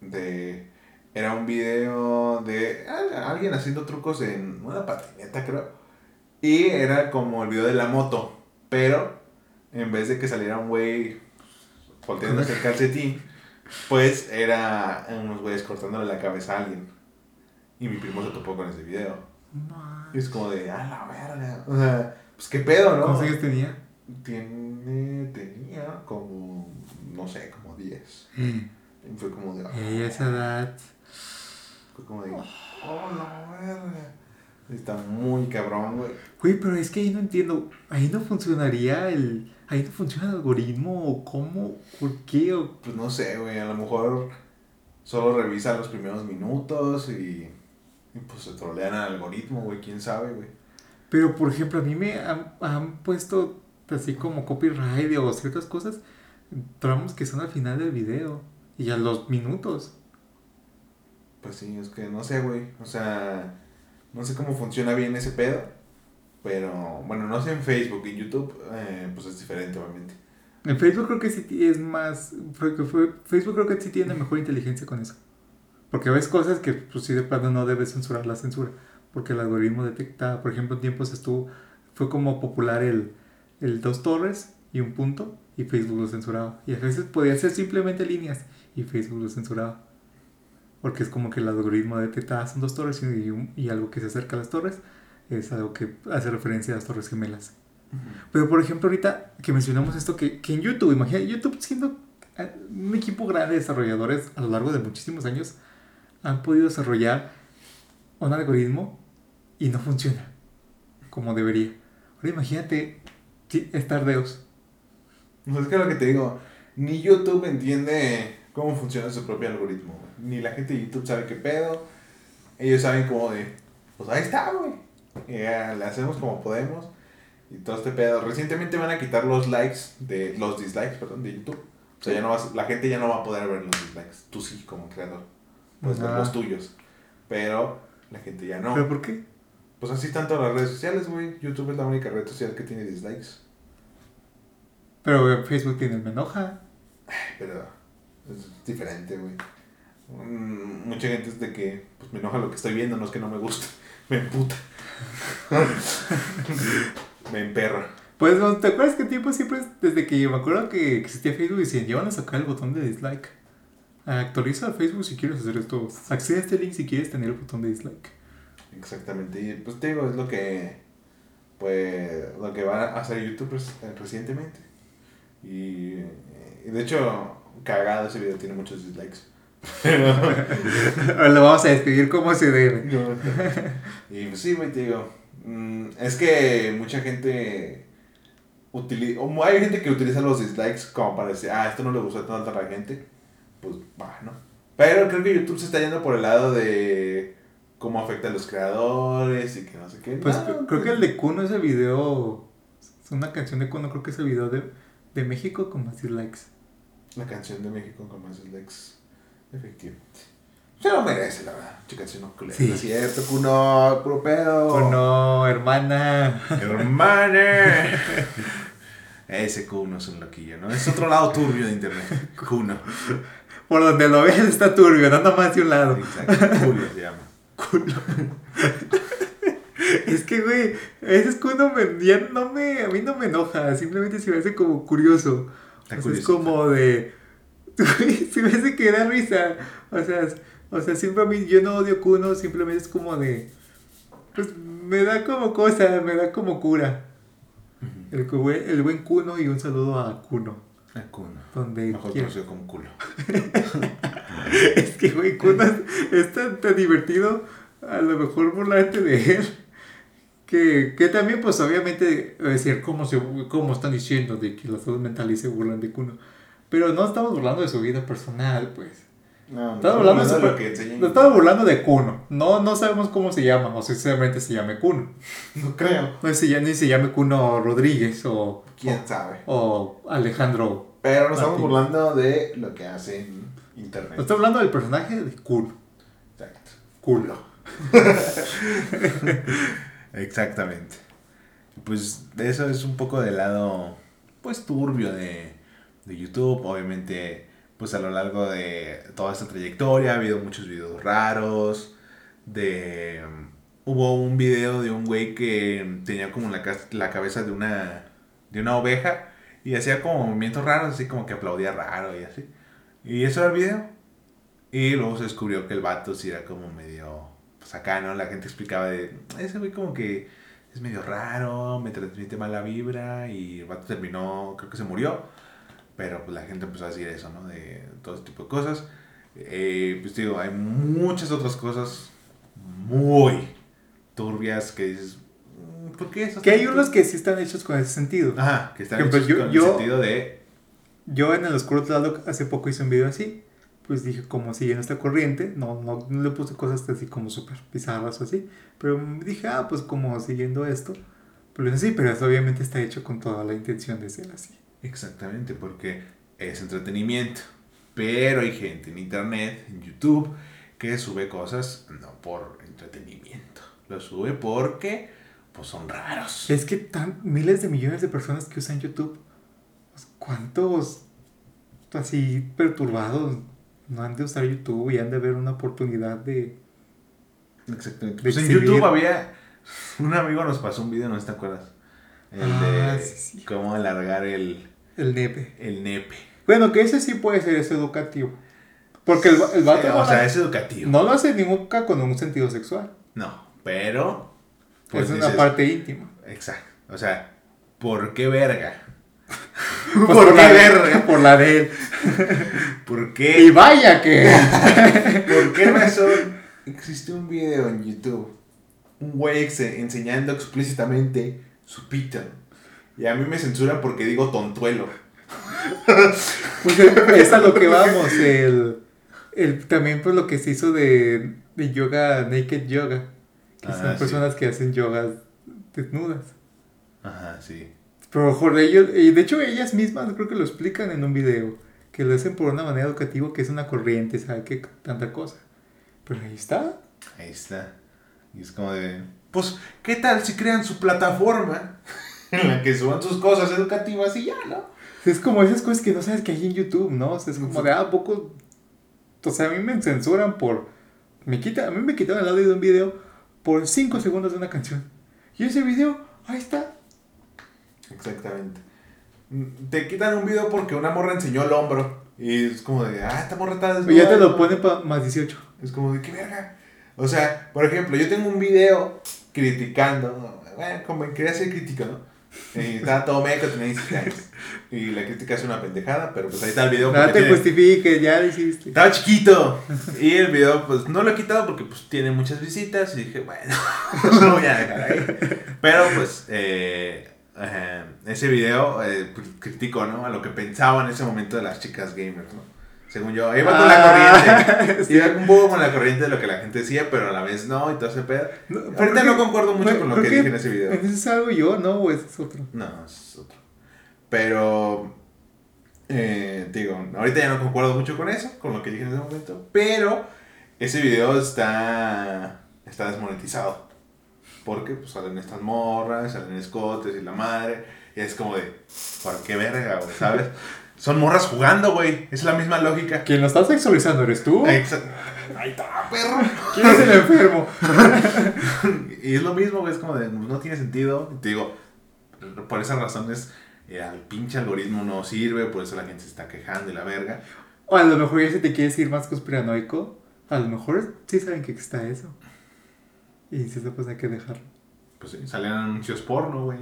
de... Era un video de al- alguien haciendo trucos en una patineta, creo. Y era como el video de la moto, pero en vez de que saliera un güey volteándose el calcetín, pues era unos güeyes cortándole la cabeza a alguien. Y mi primo se topó con ese video. Y es como de, a la verga. O sea, pues qué pedo, ¿no? ¿Cuántos años tenía? Tiene, tenía como, no sé, como 10. Eh, Y fue como de, ah, Y a esa edad... fue como de, oh, la verga. Está muy cabrón, güey. Güey, pero es que ahí no entiendo. Ahí no funcionaría el... Ahí no funciona el algoritmo o cómo, por qué o... Pues no sé, güey, a lo mejor solo revisa los primeros minutos y, y pues se trolean al algoritmo, güey, quién sabe, güey. Pero, por ejemplo, a mí me han, han puesto así como copyright o ciertas cosas, tramos que son al final del video y a los minutos. Pues sí, es que no sé, güey. O sea, no sé cómo funciona bien ese pedo. Pero, bueno, no sé en Facebook, en YouTube, eh, pues es diferente, obviamente. En Facebook creo que sí es más... Facebook creo que sí tiene mejor inteligencia con eso. Porque ves cosas que, pues sí, de plano no debes censurar la censura. Porque el algoritmo detecta, por ejemplo, en tiempos estuvo... Fue como popular el, el dos torres y un punto y Facebook lo censuraba. Y a veces podía ser simplemente líneas y Facebook lo censuraba. Porque es como que el algoritmo detecta, son dos torres y, un- y algo que se acerca a las torres es algo que hace referencia a las torres gemelas. Pero por ejemplo, ahorita que mencionamos esto, que, que en YouTube, imagina, YouTube siendo eh, un equipo grande de desarrolladores a lo largo de muchísimos años, han podido desarrollar un algoritmo y no funciona como debería. Ahora imagínate estar Deus. Pues es que lo que te digo, ni YouTube entiende cómo funciona su propio algoritmo, güey. Ni la gente de YouTube sabe qué pedo. Ellos saben como de, pues ahí está, güey. Y ya le hacemos como podemos. Y todo este pedo. Recientemente van a quitar los likes, de los dislikes, perdón, de YouTube. O sea, ya no vas, la gente ya no va a poder ver los dislikes. Tú sí, como creador. Puedes ver Ah. los tuyos. Pero la gente ya no. ¿Pero por qué? Pues así están todas las redes sociales, güey. YouTube es la única red social que tiene dislikes. Pero Facebook tiene el me enoja. Pero es diferente, güey. Mm, Mucha gente es de que pues, me enoja lo que estoy viendo, no es que no me guste. Me emputa. me emperra. Pues. ¿te acuerdas que tiempo siempre, es- desde que me acuerdo que existía Facebook, decían, ya van a sacar el botón de dislike? Actualiza Facebook si quieres hacer esto. Accede a este link si quieres tener el botón de dislike. Exactamente. Y pues te digo, es lo que. Pues. Lo que va a hacer YouTube res- recientemente. Y, y de hecho, cagado ese video, tiene muchos dislikes. Lo vamos a describir como se debe. y pues sí, güey, te digo. mm, es que mucha gente utiliza. Hay gente que utiliza los dislikes como para decir, ah, esto no le gustó tanto a la gente. Pues va, ¿no? Pero creo que YouTube se está yendo por el lado de cómo afecta a los creadores y que no sé qué. Pues No, creo- creo que el de Kuno, ese video, es una canción de Kuno, creo que ese video de, de México con más dislikes. La canción de México con más dislikes. Efectivamente. Se lo merece, la verdad. Chica, canción no. Sí. Es cierto, Kuno, puro pedo. Kuno, hermana. Hermane. Ese Kuno es un loquillo, ¿no? Es otro lado turbio de internet. Kuno. Por donde lo veas está turbio, no más de un lado. Exacto. Julio se llama. Es que, güey, ese es Kuno me, ya no me, a mí no me enoja, simplemente se me hace como curioso. Es como de. se me hace que da risa. O sea, o sea, siempre a mí, yo no odio Kuno, simplemente es como de. Pues me da como cosa, me da como cura. El, el buen Kuno y un saludo a Kuno. Ah, Kuno. Donde Mejor conocido como culo. Es que, güey, Kuno es, es tan, tan divertido. A lo mejor burlarte de él. Que, que también, pues, obviamente, decir, ¿cómo, se, ¿cómo están diciendo de que la salud mental y se burlan de Kuno? Pero no estamos burlando de su vida personal, pues. No, Estaba hablando de de su- lo que enseñan. Nos estamos burlando de Kuno. No, no sabemos cómo se llama, o sinceramente se llame Kuno. No creo. No ya ni se llame Kuno Rodríguez o, ¿Quién sabe? o Alejandro. Pero nos estamos burlando de lo que hace en No internet. estoy hablando del personaje de Kuno. Exacto. Culo. Exactamente. Pues eso es un poco del lado, pues turbio de, de YouTube. Obviamente, pues a lo largo de toda esta trayectoria ha habido muchos videos raros. De hubo un video de un güey que tenía como la, la cabeza de una de una oveja y hacía como movimientos raros, así como que aplaudía raro y así. Y eso era el video. Y luego se descubrió que el vato sí era como medio pues acá, ¿no? La gente explicaba de, ese güey como que es medio raro, me transmite mala vibra y el vato terminó, creo que se murió, pero pues la gente empezó a decir eso, ¿no? De todo ese tipo de cosas. Eh, pues digo, hay muchas otras cosas muy turbias que dices, "Mm, ¿por qué eso? Que hay unos que sí están hechos con ese sentido. Ajá, que están hechos yo- con yo- el sentido de... Yo en el Oscuro Tlaloc hace poco hice un video así. Pues dije, como siguiendo esta corriente, no, no, no le puse cosas así como súper bizarras o así. Pero dije, ah, pues como siguiendo esto. Pero sí, pero eso obviamente está hecho con toda la intención de ser así. Exactamente, porque es entretenimiento. Pero hay gente en internet, en YouTube, que sube cosas no por entretenimiento. Lo sube porque pues son raros. Es que tan miles de millones de personas que usan YouTube, pues, ¿cuántos así perturbados no han de usar YouTube y han de ver una oportunidad de... Exactamente. Pues en. YouTube había. Un amigo nos pasó un video, no te acuerdas. El Ah, de sí, sí. cómo alargar el, El nepe. el nepe. Bueno, que ese sí puede ser, es educativo. Porque el, el vato o sea, es educativo. no lo hace nunca con un sentido sexual. No, pero. pues es una dices, parte íntima. Exacto. O sea, ¿por qué verga? Pues ¿Por qué la, verga? Por la de él. ¿Por Y qué? vaya que... ¿Por qué razón existe un video en YouTube? Un güey enseñando explícitamente su pito. Y a mí me censuran porque digo tontuelo. Pues es a lo que vamos. El, el, también pues lo que se hizo de, de yoga, naked yoga. Que Ah, son sí. personas que hacen yogas desnudas. Ajá, sí. Pero mejor ellos, y de hecho ellas mismas creo que lo explican en un video. Que lo hacen por una manera educativa que es una corriente, ¿sabe qué? Tanta cosa. Pero ahí está. Ahí está. Y es como de. Pues, ¿qué tal si crean su plataforma en la que suban sus cosas educativas y ya, ¿no? Es como esas cosas que no sabes que hay en YouTube, ¿no? O sea, es como de, ah, ¿a poco. O sea, a mí me censuran por. Me quita, a mí me quitaron el audio de un video por 5 segundos de una canción. Y ese video, ahí está. Exactamente. Mm, Te quitan un video porque una morra enseñó el hombro. Y es como de, ah, esta morra está desnuda. ya te lo ponen para más 18. Es como de, ¿qué verga? O sea, por ejemplo, yo tengo un video criticando. Bueno, como quería hacer crítica, ¿no? Y estaba todo meco, tenía 17 años. Y la crítica es una pendejada, pero pues ahí está el video. Porque te justifiques, ya lo hiciste. Estaba chiquito. Y el video, pues no lo he quitado porque pues tiene muchas visitas. Y dije, bueno, lo voy a dejar ahí. Pero pues, eh, ese video eh, criticó, ¿no? A lo que pensaba en ese momento de las chicas gamers, ¿no? Según yo, iba con la Ah, corriente. sí. Iba un poco con la corriente de lo que la gente decía, pero a la vez no, y todo ese pedo. No, Ahorita no concuerdo mucho con lo que dije en ese video. ¿Ese es algo yo, no? ¿O es otro? No, es otro. Pero, eh, digo, ahorita ya no concuerdo mucho con eso, con lo que dije en ese momento, pero ese video está, está desmonetizado. Porque pues, salen estas morras, salen escotes y la madre, y es como de, ¿por qué verga, güey? ¿Sabes? Son morras jugando, güey, es la misma lógica. Quien lo está sexualizando eres tú. Exa- Ahí está, perro. ¿Quién es el enfermo? Y es lo mismo, güey, es como de, no tiene sentido. Y te digo, por esas razones, eh, el pinche algoritmo no sirve, por eso la gente se está quejando y la verga. O a lo mejor ya si te quieres ir más conspiranoico, a lo mejor sí saben que está eso. Y si eso pues hay que dejarlo. Pues sí, salían anuncios porno, güey.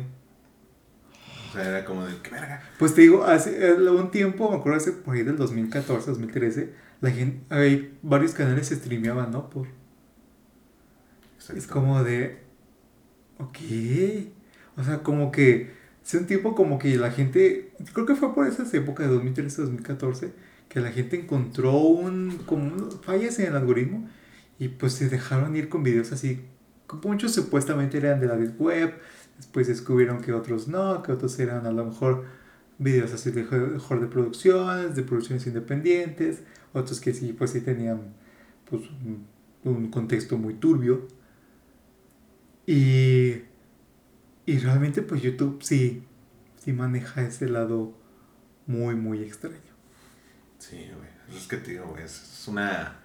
O sea, era como de, ¿qué verga? Pues te digo, hace eh, un tiempo, me acuerdo hace por ahí del 2014, 2013, la gente, hay varios canales se streameaban, ¿no? Por, es como de, ok, o sea, como que, hace un tiempo como que la gente, creo que fue por esas épocas de 2013, 2014, que la gente encontró un, como un- fallas en el algoritmo y pues se dejaron ir con videos así, muchos supuestamente eran de la web, después descubrieron que otros no, que otros eran a lo mejor videos así de mejor de producciones, de producciones independientes, otros que sí, pues sí tenían pues un, contexto muy turbio. Y, y realmente pues YouTube sí, sí maneja ese lado muy, muy extraño. Sí, güey. Es que te digo, es es una.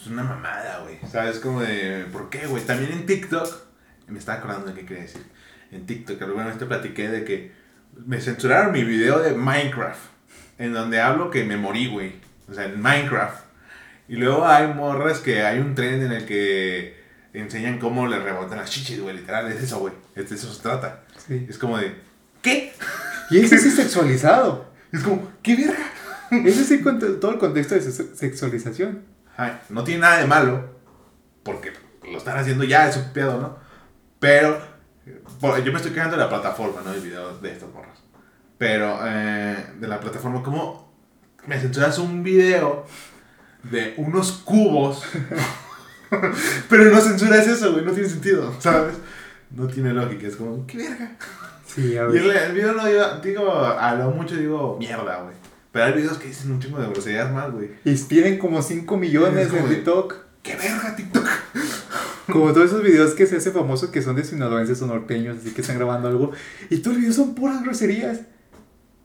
Es una mamada, güey. ¿Sabes? Como de. ¿Por qué, güey? También en TikTok. Me estaba acordando de qué quería decir. En TikTok, alguna vez te platiqué de que me censuraron mi video de Minecraft. En donde hablo que me morí, güey. O sea, en Minecraft. Y luego hay morras que hay un trend en el que enseñan cómo le rebotan las chichis, güey. Literal, es eso, güey. Es de eso se trata. Sí. Es como de. ¿Qué? Y ese sí es sexualizado. Es como, ¿qué verga? Ese sí con todo el contexto de se- sexualización. No tiene nada de malo, porque lo están haciendo ya, es un pedo, ¿no? Pero yo me estoy quejando de la plataforma, ¿no? El video de estas morras. Pero eh, de la plataforma, ¿cómo me censuras un video de unos cubos? Pero no censuras eso, güey, no tiene sentido, ¿sabes? No tiene lógica, es como, ¿qué verga? Sí, a Y el video no digo, digo, a lo mucho digo, mierda, güey. Pero hay videos que dicen un chingo de groserías más, güey. Y tienen como 5 millones Es como en de- TikTok. ¿Qué verga, TikTok? Como todos esos videos que se hace famosos que son de sinaloenses o norteños, así que están grabando algo. Y todos los videos son puras groserías.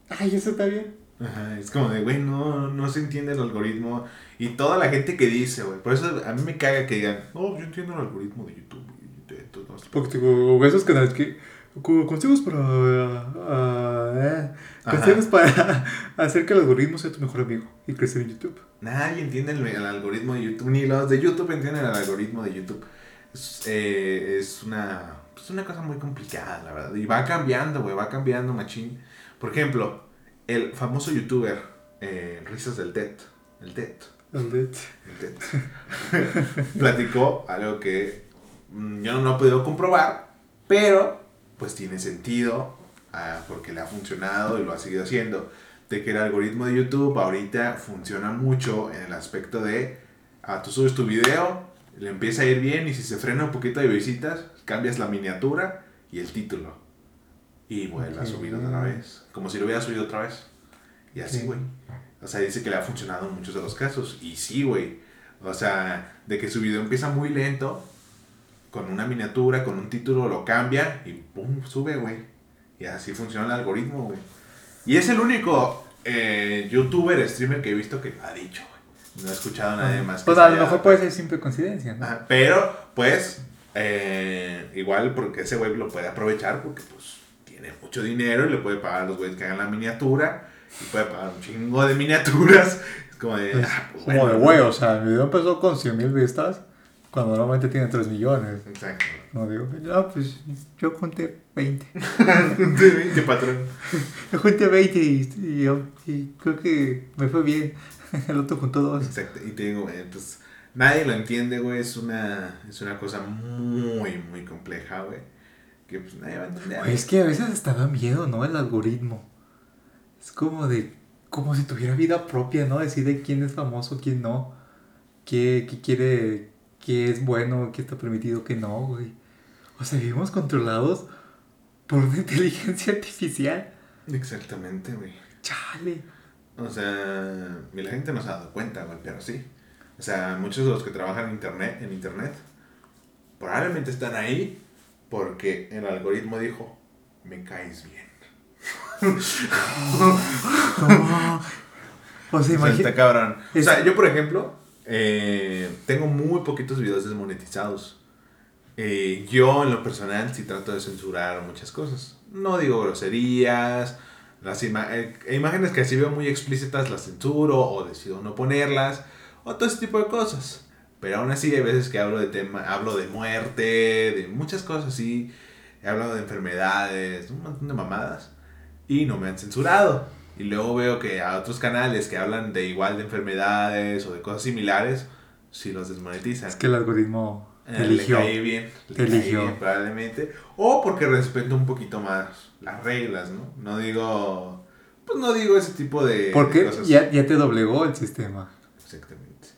Ay, eso está bien. Ajá, es como de, güey, no, no se entiende el algoritmo. Y toda la gente que dice, güey. Por eso a mí me caga que digan, no, yo entiendo el algoritmo de YouTube. de esto". Porque esos canales que. co- Consejos para. ah, eh. Consejos para hacer que el algoritmo sea tu mejor amigo y crecer en YouTube. Nadie entiende el, el algoritmo de YouTube. Ni los de YouTube entienden el algoritmo de YouTube. Es, eh, es una, es una cosa muy complicada, la verdad. Y va cambiando, güey, va cambiando, machín. Por ejemplo, el famoso youtuber, eh, Risas del TED. El TED. El de- el TED, platicó algo que mm, yo no he podido comprobar, pero pues tiene sentido ah, porque le ha funcionado y lo ha seguido haciendo. De que el algoritmo de YouTube ahorita funciona mucho en el aspecto de, ah, tú subes tu video, le empieza a ir bien y si se frena un poquito de visitas, cambias la miniatura y el título. Y vuelve a Ok. subir otra vez, como si lo hubiera subido otra vez. Y así, güey. O sea, dice que le ha funcionado en muchos de los casos. Y sí, güey. O sea, de que su video empieza muy lento, con una miniatura, con un título, lo cambia y pum, sube, güey. Y así funciona el algoritmo, güey. Y es el único eh, youtuber, streamer que he visto que ha dicho, güey. No he escuchado a nadie más. que Pues a lo mejor puede ser simple coincidencia, ¿no? Ajá, Pero, pues, eh, igual porque ese güey lo puede aprovechar porque, pues, tiene mucho dinero y le puede pagar a los güeyes que hagan la miniatura y puede pagar un chingo de miniaturas. Es como de, ah, pues, Como de bueno, güey, o sea, el video empezó con 100 mil vistas Cuando normalmente tienen 3 millones. Exacto. No digo, no, pues yo junté 20. De 20, patrón. Yo junté 20 y, y yo y creo que me fue bien. El otro juntó 2. Exacto. Y te digo, güey, pues nadie lo entiende, güey. Es una, es una cosa muy, muy compleja, güey. Que pues nadie va a entender. Es que a veces hasta da miedo, ¿no? El algoritmo. Es como de. Como si tuviera vida propia, ¿no? Decide quién es famoso, quién no. Qué, qué quiere. Qué es bueno, qué está permitido, qué no, güey. O sea, vivimos controlados por una inteligencia artificial. Exactamente, güey. Chale. O sea, y la gente no se ha dado cuenta, güey, pero sí. O sea, muchos de los que trabajan en internet, en internet probablemente están ahí porque el algoritmo dijo, me caes bien. No. O sea, O sea, imagínate. cabrón. O sea, yo, por ejemplo, eh, tengo muy poquitos videos desmonetizados. Eh, yo, en lo personal, sí trato de censurar muchas cosas. No digo groserías. Las ima- eh, imágenes que así veo muy explícitas las censuro o decido no ponerlas. O todo ese tipo de cosas. Pero aún así hay veces que hablo de tema, hablo de muerte, de muchas cosas así. He hablado de enfermedades, un montón de mamadas. Y no me han censurado. Y luego veo que a otros canales que hablan de igual de enfermedades o de cosas similares, sí los desmonetizan. Es que el algoritmo Eh, eligió. Le cae bien. Le Te cae eligió. bien, probablemente. O porque respeto un poquito más las reglas, ¿no? No digo. Pues no digo ese tipo de, de Porque cosas. ya, ya te doblegó el sistema. Exactamente.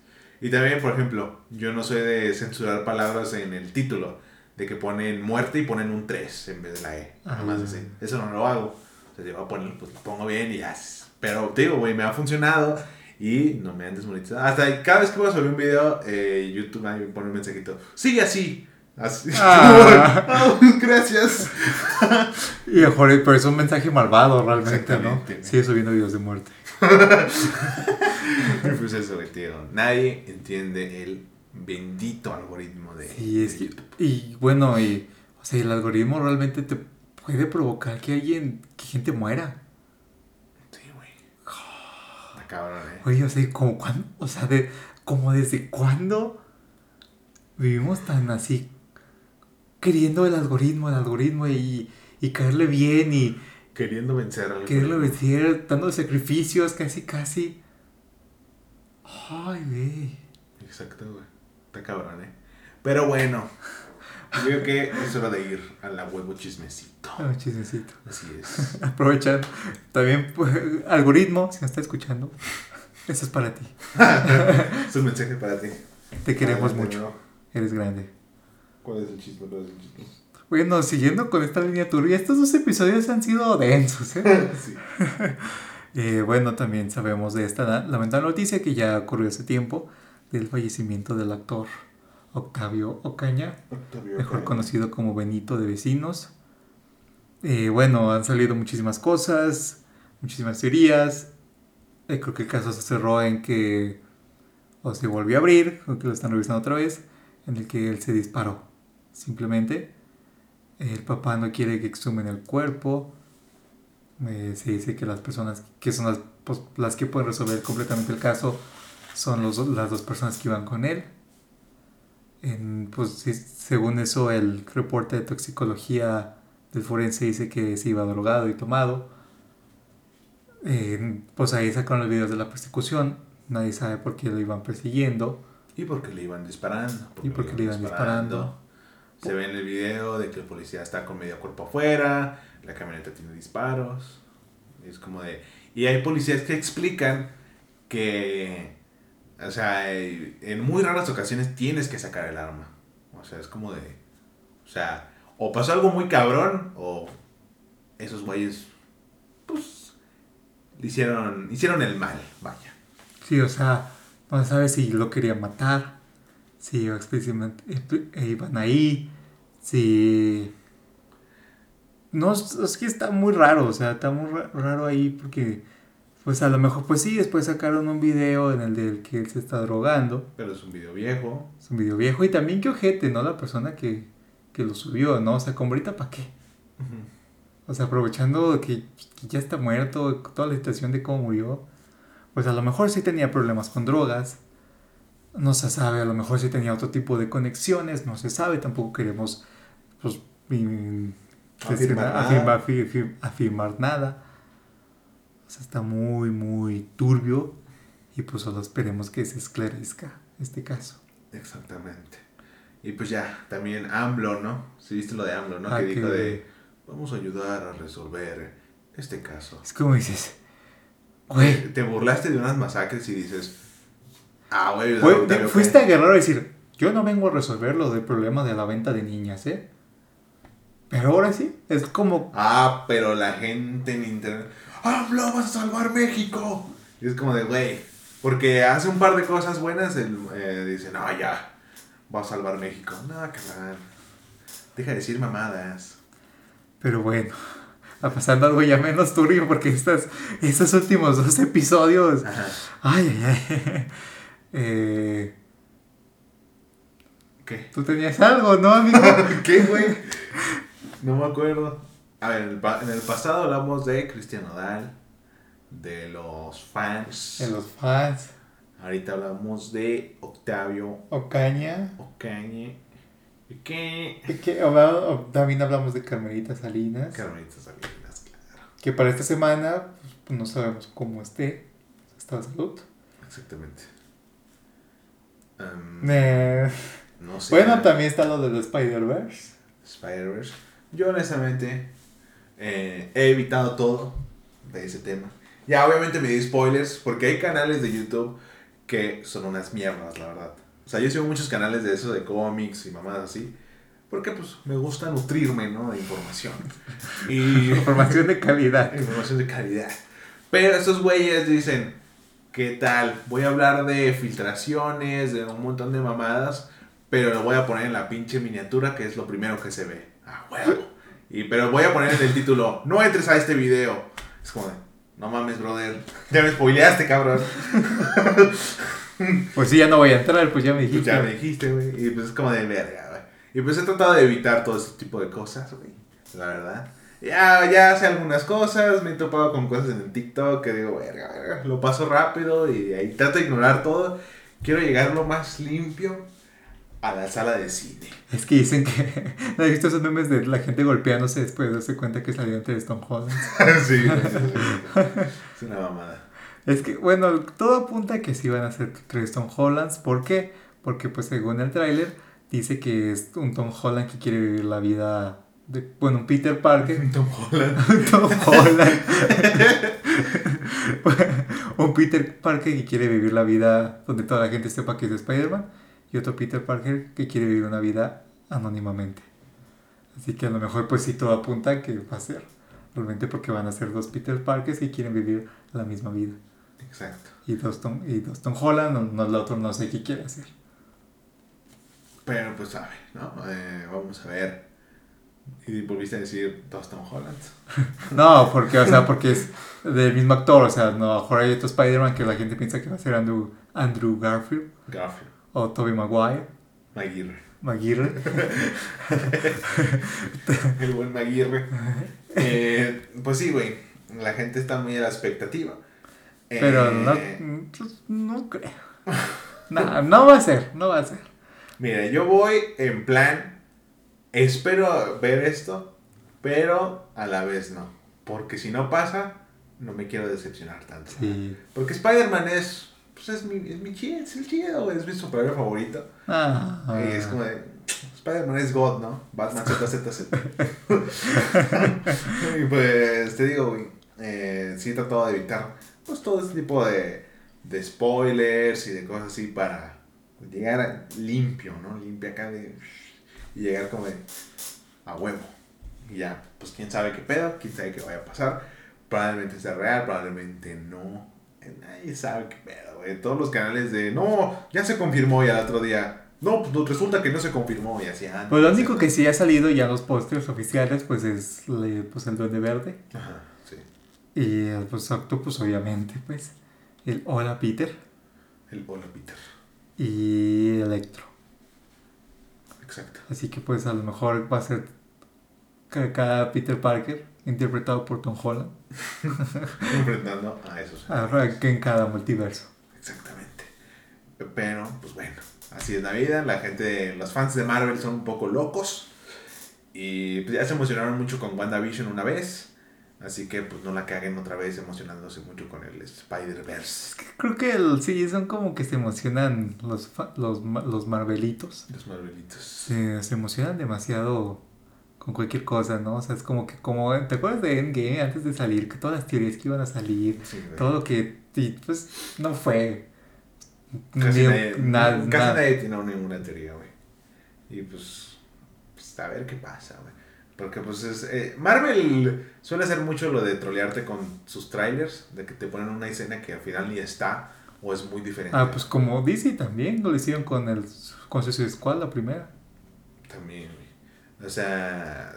Y también, por ejemplo, yo no soy de censurar palabras en el título. De que ponen muerte y ponen un 3 en vez de la E. Nada más Ah. así. Eso no lo hago. O sea, yo voy a poner, pues lo pongo bien y ya. Pero te digo, güey, me ha funcionado y no me han desmonetizado. Hasta cada vez que voy a subir un video, eh, YouTube ahí me pone un mensajito. Sigue así. Así. Ah. Ah, gracias. Y mejor, pero es un mensaje malvado realmente, ¿no? Sigue subiendo videos de muerte. pues eso, tío. Nadie entiende el bendito algoritmo de. Sí, es que, y bueno, y, o sea, el algoritmo realmente te puede provocar que alguien, que gente muera. Sí, güey. Está cabrón, eh. Oye, o sea, como cuándo, o sea, de, como desde cuándo vivimos tan así, queriendo el algoritmo, el algoritmo y, y caerle bien y Queriendo vencer al quererlo algoritmo. vencer, dando sacrificios, casi, casi. Ay, güey. Exacto, güey. Está cabrón, eh. Pero bueno. Creo que es hora de ir a la huevo chismecito. Ah, chismecito. Así es. Aprovechan. También, pues, algoritmo, si me está escuchando, eso es para ti. es un mensaje para ti. Te queremos mucho. no. Eres grande. ¿Cuál es el chisme? ¿Cuál es el chisme? Bueno, siguiendo con esta línea turbia, estos dos episodios han sido densos, ¿eh? sí. Eh, bueno, también sabemos de esta la- lamentable noticia que ya ocurrió hace tiempo del fallecimiento del actor Octavio Ocaña, Octavio mejor Ocaña. conocido como Benito de Vecinos. Eh, bueno, han salido muchísimas cosas, muchísimas teorías. Eh, creo que el caso se cerró en que o se volvió a abrir, creo lo están revisando otra vez, en el que él se disparó. Simplemente, el papá no quiere que exhumen el cuerpo. Eh, se dice que las personas que son las, pues, las que pueden resolver completamente el caso son los, las dos personas que iban con él. En, pues, según eso, el reporte de toxicología del forense dice que se iba drogado y tomado. Eh, pues ahí sacaron los videos de la persecución. Nadie sabe por qué lo iban persiguiendo. ¿Y por qué le iban disparando? Y por qué le iban disparando. Se ve en el video de que el policía está con medio cuerpo afuera, la camioneta tiene disparos. Es como de... Y hay policías que explican que... O sea, eh, en muy raras ocasiones tienes que sacar el arma. O sea, es como de... O sea, o pasó algo muy cabrón, o esos güeyes, pues, le hicieron, hicieron el mal, vaya. Sí, o sea, no se sabe si lo querían matar, si eh, iban ahí, si... No, es que está muy raro, o sea, está muy ra- raro ahí porque, pues a lo mejor, pues sí, después sacaron un video en el del que él se está drogando, Pero es un video viejo. es un video viejo y también que ojete, ¿no? La persona que, que lo subió, ¿no? O sea, con ahorita para qué. O sea, aprovechando que, que ya está muerto, toda la situación de cómo murió, pues a lo mejor sí tenía problemas con drogas. No se sabe, a lo mejor si tenía otro tipo de conexiones, no se sabe, tampoco queremos pues, Afirmar nada. afirmar, afir- afirmar nada. O sea, está muy, muy turbio y pues solo esperemos que se esclarezca este caso. Exactamente. Y pues ya, también AMLO, ¿no? Sí, viste lo de AMLO, ¿no? Ah, que dijo de, vamos a ayudar a resolver este caso. Es como dices, güey, Te burlaste de unas masacres y dices, ah, güey, fuiste a Guerrero a decir, yo no vengo a resolver lo del problema de la venta de niñas, ¿eh? Pero ahora sí, es como, Ah, pero la gente en internet, AMLO, vas a salvar México. Y es como de, güey, porque hace un par de cosas buenas, el, eh, dice, no, ya, va a salvar México. No, carnal, deja de decir mamadas. pero bueno, va pasando algo ya menos turbio porque estas, estos últimos dos episodios, Ajá. ay, ay, ay, eh, ¿Qué? tú tenías algo, ¿no, amigo? ¿Qué, güey? No me acuerdo. A ver, en el, pa- en el pasado hablamos de Cristian Nodal, de los fans. En los fans, Ahorita hablamos de Octavio Ocaña, Ocañe. ¿Qué? que- que también hablamos de Carmelita Salinas, Carmelitas Salinas, claro. que para esta semana pues, no sabemos cómo esté, está de salud. Exactamente. Am, Eh, no sé. Bueno, también está lo del Spider-Verse. Spider-Verse. Yo honestamente eh, he evitado todo de ese tema. Ya obviamente me di spoilers porque hay canales de YouTube que son unas mierdas, la verdad. O sea, yo sigo muchos canales de eso, de cómics y mamadas así. Porque pues me gusta nutrirme, ¿no? De información. Y Información de calidad. información de calidad. Pero estos güeyes dicen, ¿qué tal? Voy a hablar de filtraciones, de un montón de mamadas, pero lo voy a poner en la pinche miniatura, que es lo primero que se ve. Ah, huevo. Y, pero voy a poner en el título, no entres a este video. Es como de, no mames, brother. Ya me spoileaste, cabrón. Pues sí, ya no voy a entrar, pues ya me Pues dijiste. ya me dijiste, güey. Y pues es como de verga, güey. Y pues he tratado de evitar todo ese tipo de cosas, güey. La verdad. Ya, ya hace algunas cosas, me he topado con cosas en el TikTok que digo, verga, verga. Lo paso rápido y ahí trato de ignorar todo. Quiero llegar lo más limpio a la sala de cine. Es que dicen que. ¿No has visto esos memes de la gente golpeándose después de darse cuenta que salió entre Stone Holland? sí. Es una mamada. Es que, bueno, todo apunta a que sí van a ser tres Tom Hollands. ¿Por qué? Porque, pues, según el tráiler, dice que es un Tom Holland que quiere vivir la vida de. Bueno, un Peter Parker. Tom Holland. un Tom Holland. un Peter Parker que quiere vivir la vida donde toda la gente sepa que es Spider-Man. Y otro Peter Parker que quiere vivir una vida anónimamente. Así que a lo mejor, pues sí, todo apunta a que va a ser. Realmente porque van a ser dos Peter Parkers que quieren vivir la misma vida. Exacto. Y dos Tom, y dos Tom Holland, no, no, el otro no sé qué quiere hacer. Pero pues sabe, ¿no? Eh, vamos a ver. Y volviste a decir dos Tom Holland. No, porque, o sea, porque es del mismo actor. O sea, no, a mejor hay otro Spider-Man que la gente piensa que va a ser Andrew, Andrew Garfield Garfield. O Tobey Maguire. Maguire. Maguire. El buen Maguire. Eh, pues sí, güey. La gente está muy a la expectativa. Eh, Pero no, pues, no creo. No, no va a ser, no va a ser. Mira, yo voy en plan. Espero ver esto, pero a la vez no. Porque si no pasa, no me quiero decepcionar tanto. Sí. Porque Spider-Man es. Pues es mi, es mi chido, es el chido, güey, es mi superhéroe favorito. Ah, Y es como de. Spider-Man es God, ¿no? Batman ZZZ. y pues te digo, güey. Eh, sí he tratado de evitar pues todo este tipo de, de spoilers y de cosas así para llegar a- limpio, ¿no? Limpio acá de. Y llegar como de. a huevo. Y ya, pues quién sabe qué pedo, quién sabe qué vaya a pasar. Probablemente sea real, probablemente no. Nadie sabe qué pedo, güey. Todos los canales de. No, ya se confirmó y al otro día. No, pues resulta que no se confirmó y así. ah, Pues lo no, único que sí ha salido ya en los pósters oficiales, pues es pues, el Duende Verde. Ajá, sí. Y el pues, Octopus, obviamente, pues. El Hola Peter. El Hola Peter. Y Electro. Exacto. Así que pues a lo mejor va a ser ca- cada Peter Parker interpretado por Tom Holland. Enfrentando a esos. Ahora que en cada multiverso. Exactamente. Pero, pues bueno, así es la vida. La gente, los fans de Marvel son un poco locos. Y pues ya se emocionaron mucho con WandaVision una vez. Así que pues no la caguen otra vez emocionándose mucho con el Spider-Verse. Creo que el, sí, son como que se emocionan los, los, los Marvelitos. Los Marvelitos. Se, se emocionan demasiado con cualquier cosa, ¿no? O sea, es como que, como, ¿te acuerdas de Endgame antes de salir? Que todas las teorías que iban a salir, todo lo que, y pues, no fue. Casi, nadie, nada, casi nadie tiene ninguna teoría, güey. Y pues, pues, a ver qué pasa, güey. Porque pues es... Eh, Marvel suele hacer mucho lo de trolearte con sus trailers, de que te ponen una escena que al final ni está o es muy diferente. Ah, pues como DC también lo hicieron con el con Suicide Squad la primera. También, o sea,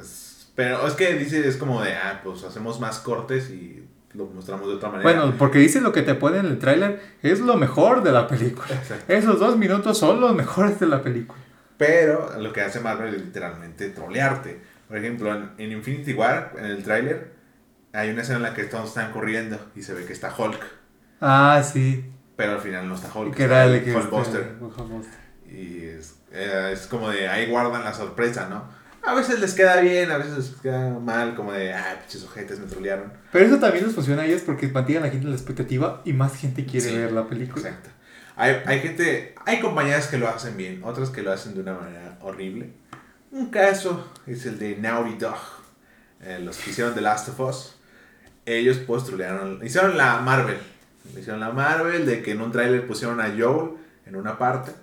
pero es que dice es como de, ah, pues hacemos más cortes y lo mostramos de otra manera. Bueno, porque dice lo que te pone en el tráiler es lo mejor de la película. Esos dos minutos son los mejores de la película. Pero lo que hace Marvel es literalmente trolearte. Por ejemplo, en, Infinity War, en el tráiler, hay una escena en la que todos están corriendo y se ve que está Hulk. Ah, sí. Pero al final no está Hulk. Que era el que Hulkbuster. Y es, eh, es como de ahí guardan la sorpresa, ¿no? A veces les queda bien, a veces les queda mal, como de, ah, pinches ojetes, me trolearon. Pero eso también les funciona a ellos porque mantienen a la gente en la expectativa y más gente quiere ver la película. Exacto. Hay, hay gente, hay compañías que lo hacen bien, otras que lo hacen de una manera horrible. Un caso es el de Naughty Dog, eh, los que hicieron The Last of Us. Ellos pues trolearon, hicieron la Marvel. Hicieron la Marvel de que en un tráiler pusieron a Joel en una parte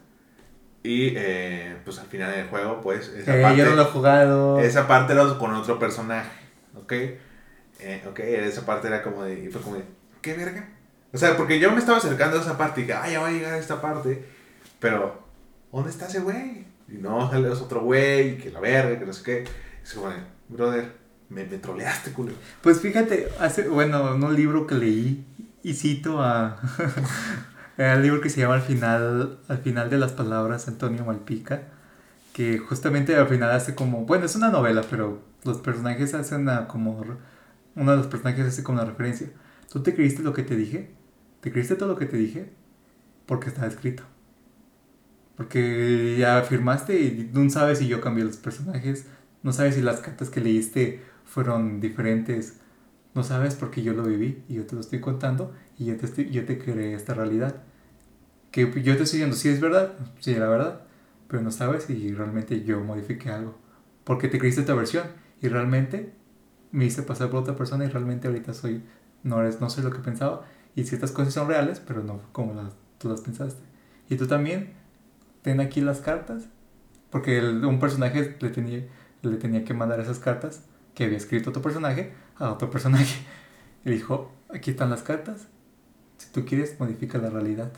y eh, pues al final del juego, pues. Esa parte, yo no lo he jugado. Esa parte era con otro personaje. ¿Ok? Eh, ok, esa parte era como de. Y fue como de. ¿Qué verga? O sea, porque yo me estaba acercando a esa parte y dije, ay, ya va a llegar a esta parte. Pero, ¿dónde está ese güey? Y no, es otro güey, que la verga, que no sé qué. Y es como, brother, me, me troleaste, culo. Pues fíjate, hace, bueno, en un libro que leí y cito a. Era el libro que se llama Al final, al final de las palabras, Antonio Malpica, que justamente al final hace como, bueno, es una novela, pero los personajes hacen una, como, uno de los personajes hace como una referencia. ¿Tú te creíste lo que te dije? ¿Te creíste todo lo que te dije? Porque está escrito. Porque ya firmaste y no sabes si yo cambié los personajes, no sabes si las cartas que leíste fueron diferentes, no sabes porque yo lo viví y yo te lo estoy contando y yo te, yo te creé esta realidad. Que yo te estoy diciendo, sí es verdad, sí la verdad, pero no sabes si realmente yo modifiqué algo. Porque te creíste esta versión y realmente me hice pasar por otra persona y realmente ahorita soy, no, eres, no soy lo que pensaba. Y ciertas cosas son reales, pero no como las, tú las pensaste. Y tú también, ten aquí las cartas, porque un personaje le tenía, le tenía que mandar esas cartas que había escrito otro personaje a otro personaje. Y dijo, aquí están las cartas, si tú quieres, modifica la realidad.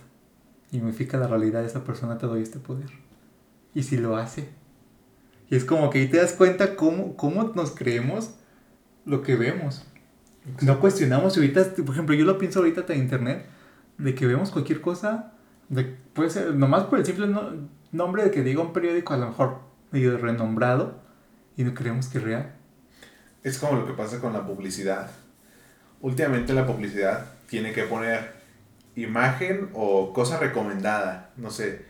Y modifica la realidad de esa persona, te doy este poder. Y si lo hace. Y es como que ahí te das cuenta cómo, cómo nos creemos lo que vemos. No cuestionamos ahorita, por ejemplo, yo lo pienso ahorita en internet, de que vemos cualquier cosa, de, puede ser, nomás por el simple nombre de que diga un periódico a lo mejor medio renombrado, y no creemos que es real. Es como lo que pasa con la publicidad. Últimamente la publicidad tiene que poner imagen o cosa recomendada, no sé,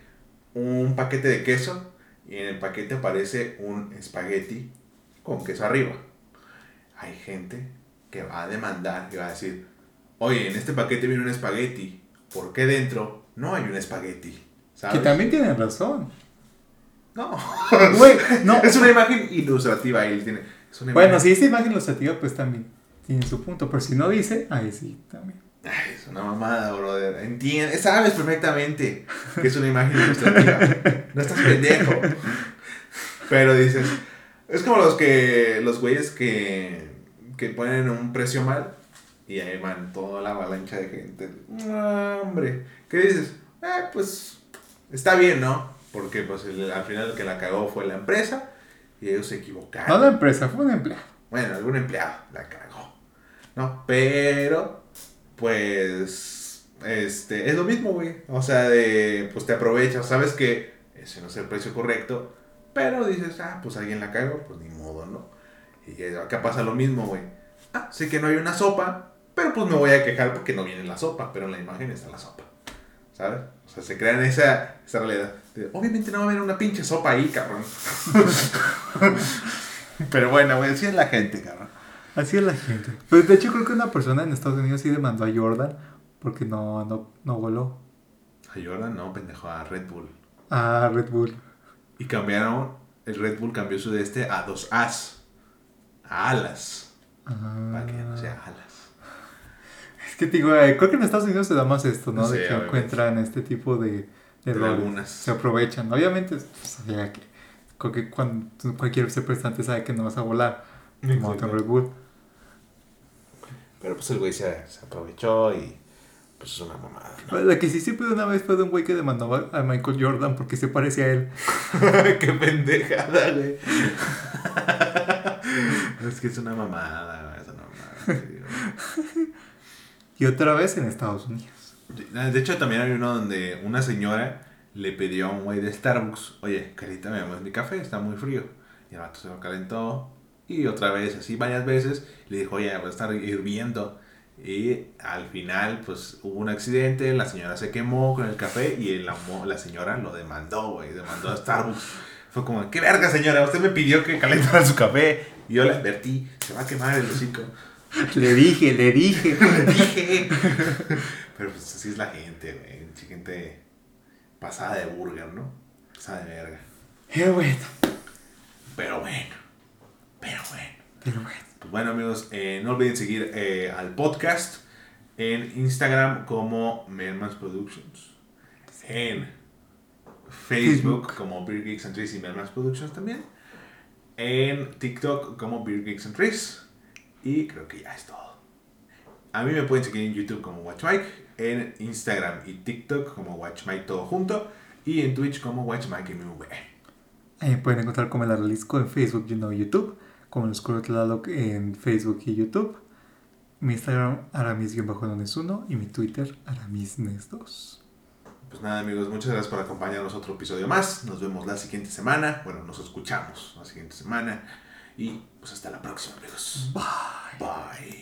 un paquete de queso y en el paquete aparece un espagueti con queso arriba. Hay gente que va a demandar y va a decir, oye, en este paquete viene un espagueti, ¿por qué dentro no hay un espagueti? Que también tienen razón. No, no. es una imagen ilustrativa. Ahí tiene, bueno, si es imagen ilustrativa, pues también tiene su punto, pero si no dice, ahí sí, también. Ay, es una mamada, brother. Entiendes, sabes perfectamente que es una imagen ilustrativa. No estás pendejo. Pero dices, es como los que, los güeyes que, que ponen un precio mal y ahí van toda la avalancha de gente. hombre, ¿qué dices? Eh, pues está bien, ¿no? Porque pues al final el que la cagó fue la empresa y ellos se equivocaron. No la empresa, fue un empleado. Bueno, algún empleado la cagó. ¿No? Pero pues, este, es lo mismo, güey. O sea, de, pues te aprovechas, sabes que ese no es el precio correcto, pero dices, ah, pues alguien la cago, pues ni modo, ¿no? Y acá pasa lo mismo, güey. Ah, sé que no hay una sopa, pero pues me voy a quejar porque no viene la sopa, pero en la imagen está la sopa. ¿Sabes? O sea, se crean esa, esa realidad. De, Obviamente no va a haber una pinche sopa ahí, cabrón. Pero bueno, güey, así es la gente, cabrón. Así es la gente. Pero de hecho creo que una persona en Estados Unidos sí demandó a Jordan porque no, no, no voló. A Jordan, no, pendejo, a Red Bull. A Red Bull. Y cambiaron, el Red Bull cambió su de este a dos As. A alas. Ah. Para que no sea alas. Es que te digo, eh, creo que en Estados Unidos se da más esto, ¿no? Sí, de que obviamente. encuentran este tipo de, de lagunas. Se aprovechan. Obviamente, pues, ya que, que cuando, cualquier prestante sabe que no vas a volar. Como Bull. Pero pues el güey se, se aprovechó y pues es una mamada. ¿no? La que sí supe de una vez fue de un güey que demandó a Michael Jordan porque se parecía a él. Qué pendejada, güey. es que es una mamada, es una mamada. Y otra vez en Estados Unidos. De hecho, también hay uno donde una señora le pidió a un güey de Starbucks, oye, carita, me amas mi café, está muy frío. Y el vato se lo calentó. Y otra vez, así varias veces, le dijo, oye, va a estar hirviendo. Y al final, pues hubo un accidente, la señora se quemó con el café y el amo- la señora lo demandó, güey, demandó a Starbucks. Fue como, qué verga, señora, usted me pidió que calentara su café. Y yo le advertí, se va a quemar el hocico. Le dije, le dije. Le dije. Pero pues así es la gente, güey. Gente pasada de burger, ¿no? Pasada de verga. Pero bueno, Pero bueno. Pero bueno. pero bueno. Pues bueno, amigos, eh, no olviden seguir eh, al podcast en Instagram como Mermans Productions. En Facebook, Facebook. como Beer Geeks and Trees y Mermans Productions también. En TikTok como Beer Geeks and Trees. Y creo que ya es todo. A mí me pueden seguir en YouTube como WatchMike, en Instagram y TikTok como WatchMike todo junto y en Twitch como WatchMikeMV. Ahí me pueden encontrar como el Aralisco en Facebook y no YouTube. Como el Oscuro Tlaloc en Facebook y YouTube. Mi Instagram aramis-1 y mi Twitter aramisnes2. Pues nada amigos, muchas gracias por acompañarnos otro episodio más. Nos vemos la siguiente semana. Bueno, nos escuchamos la siguiente semana. Y pues hasta la próxima amigos. Bye.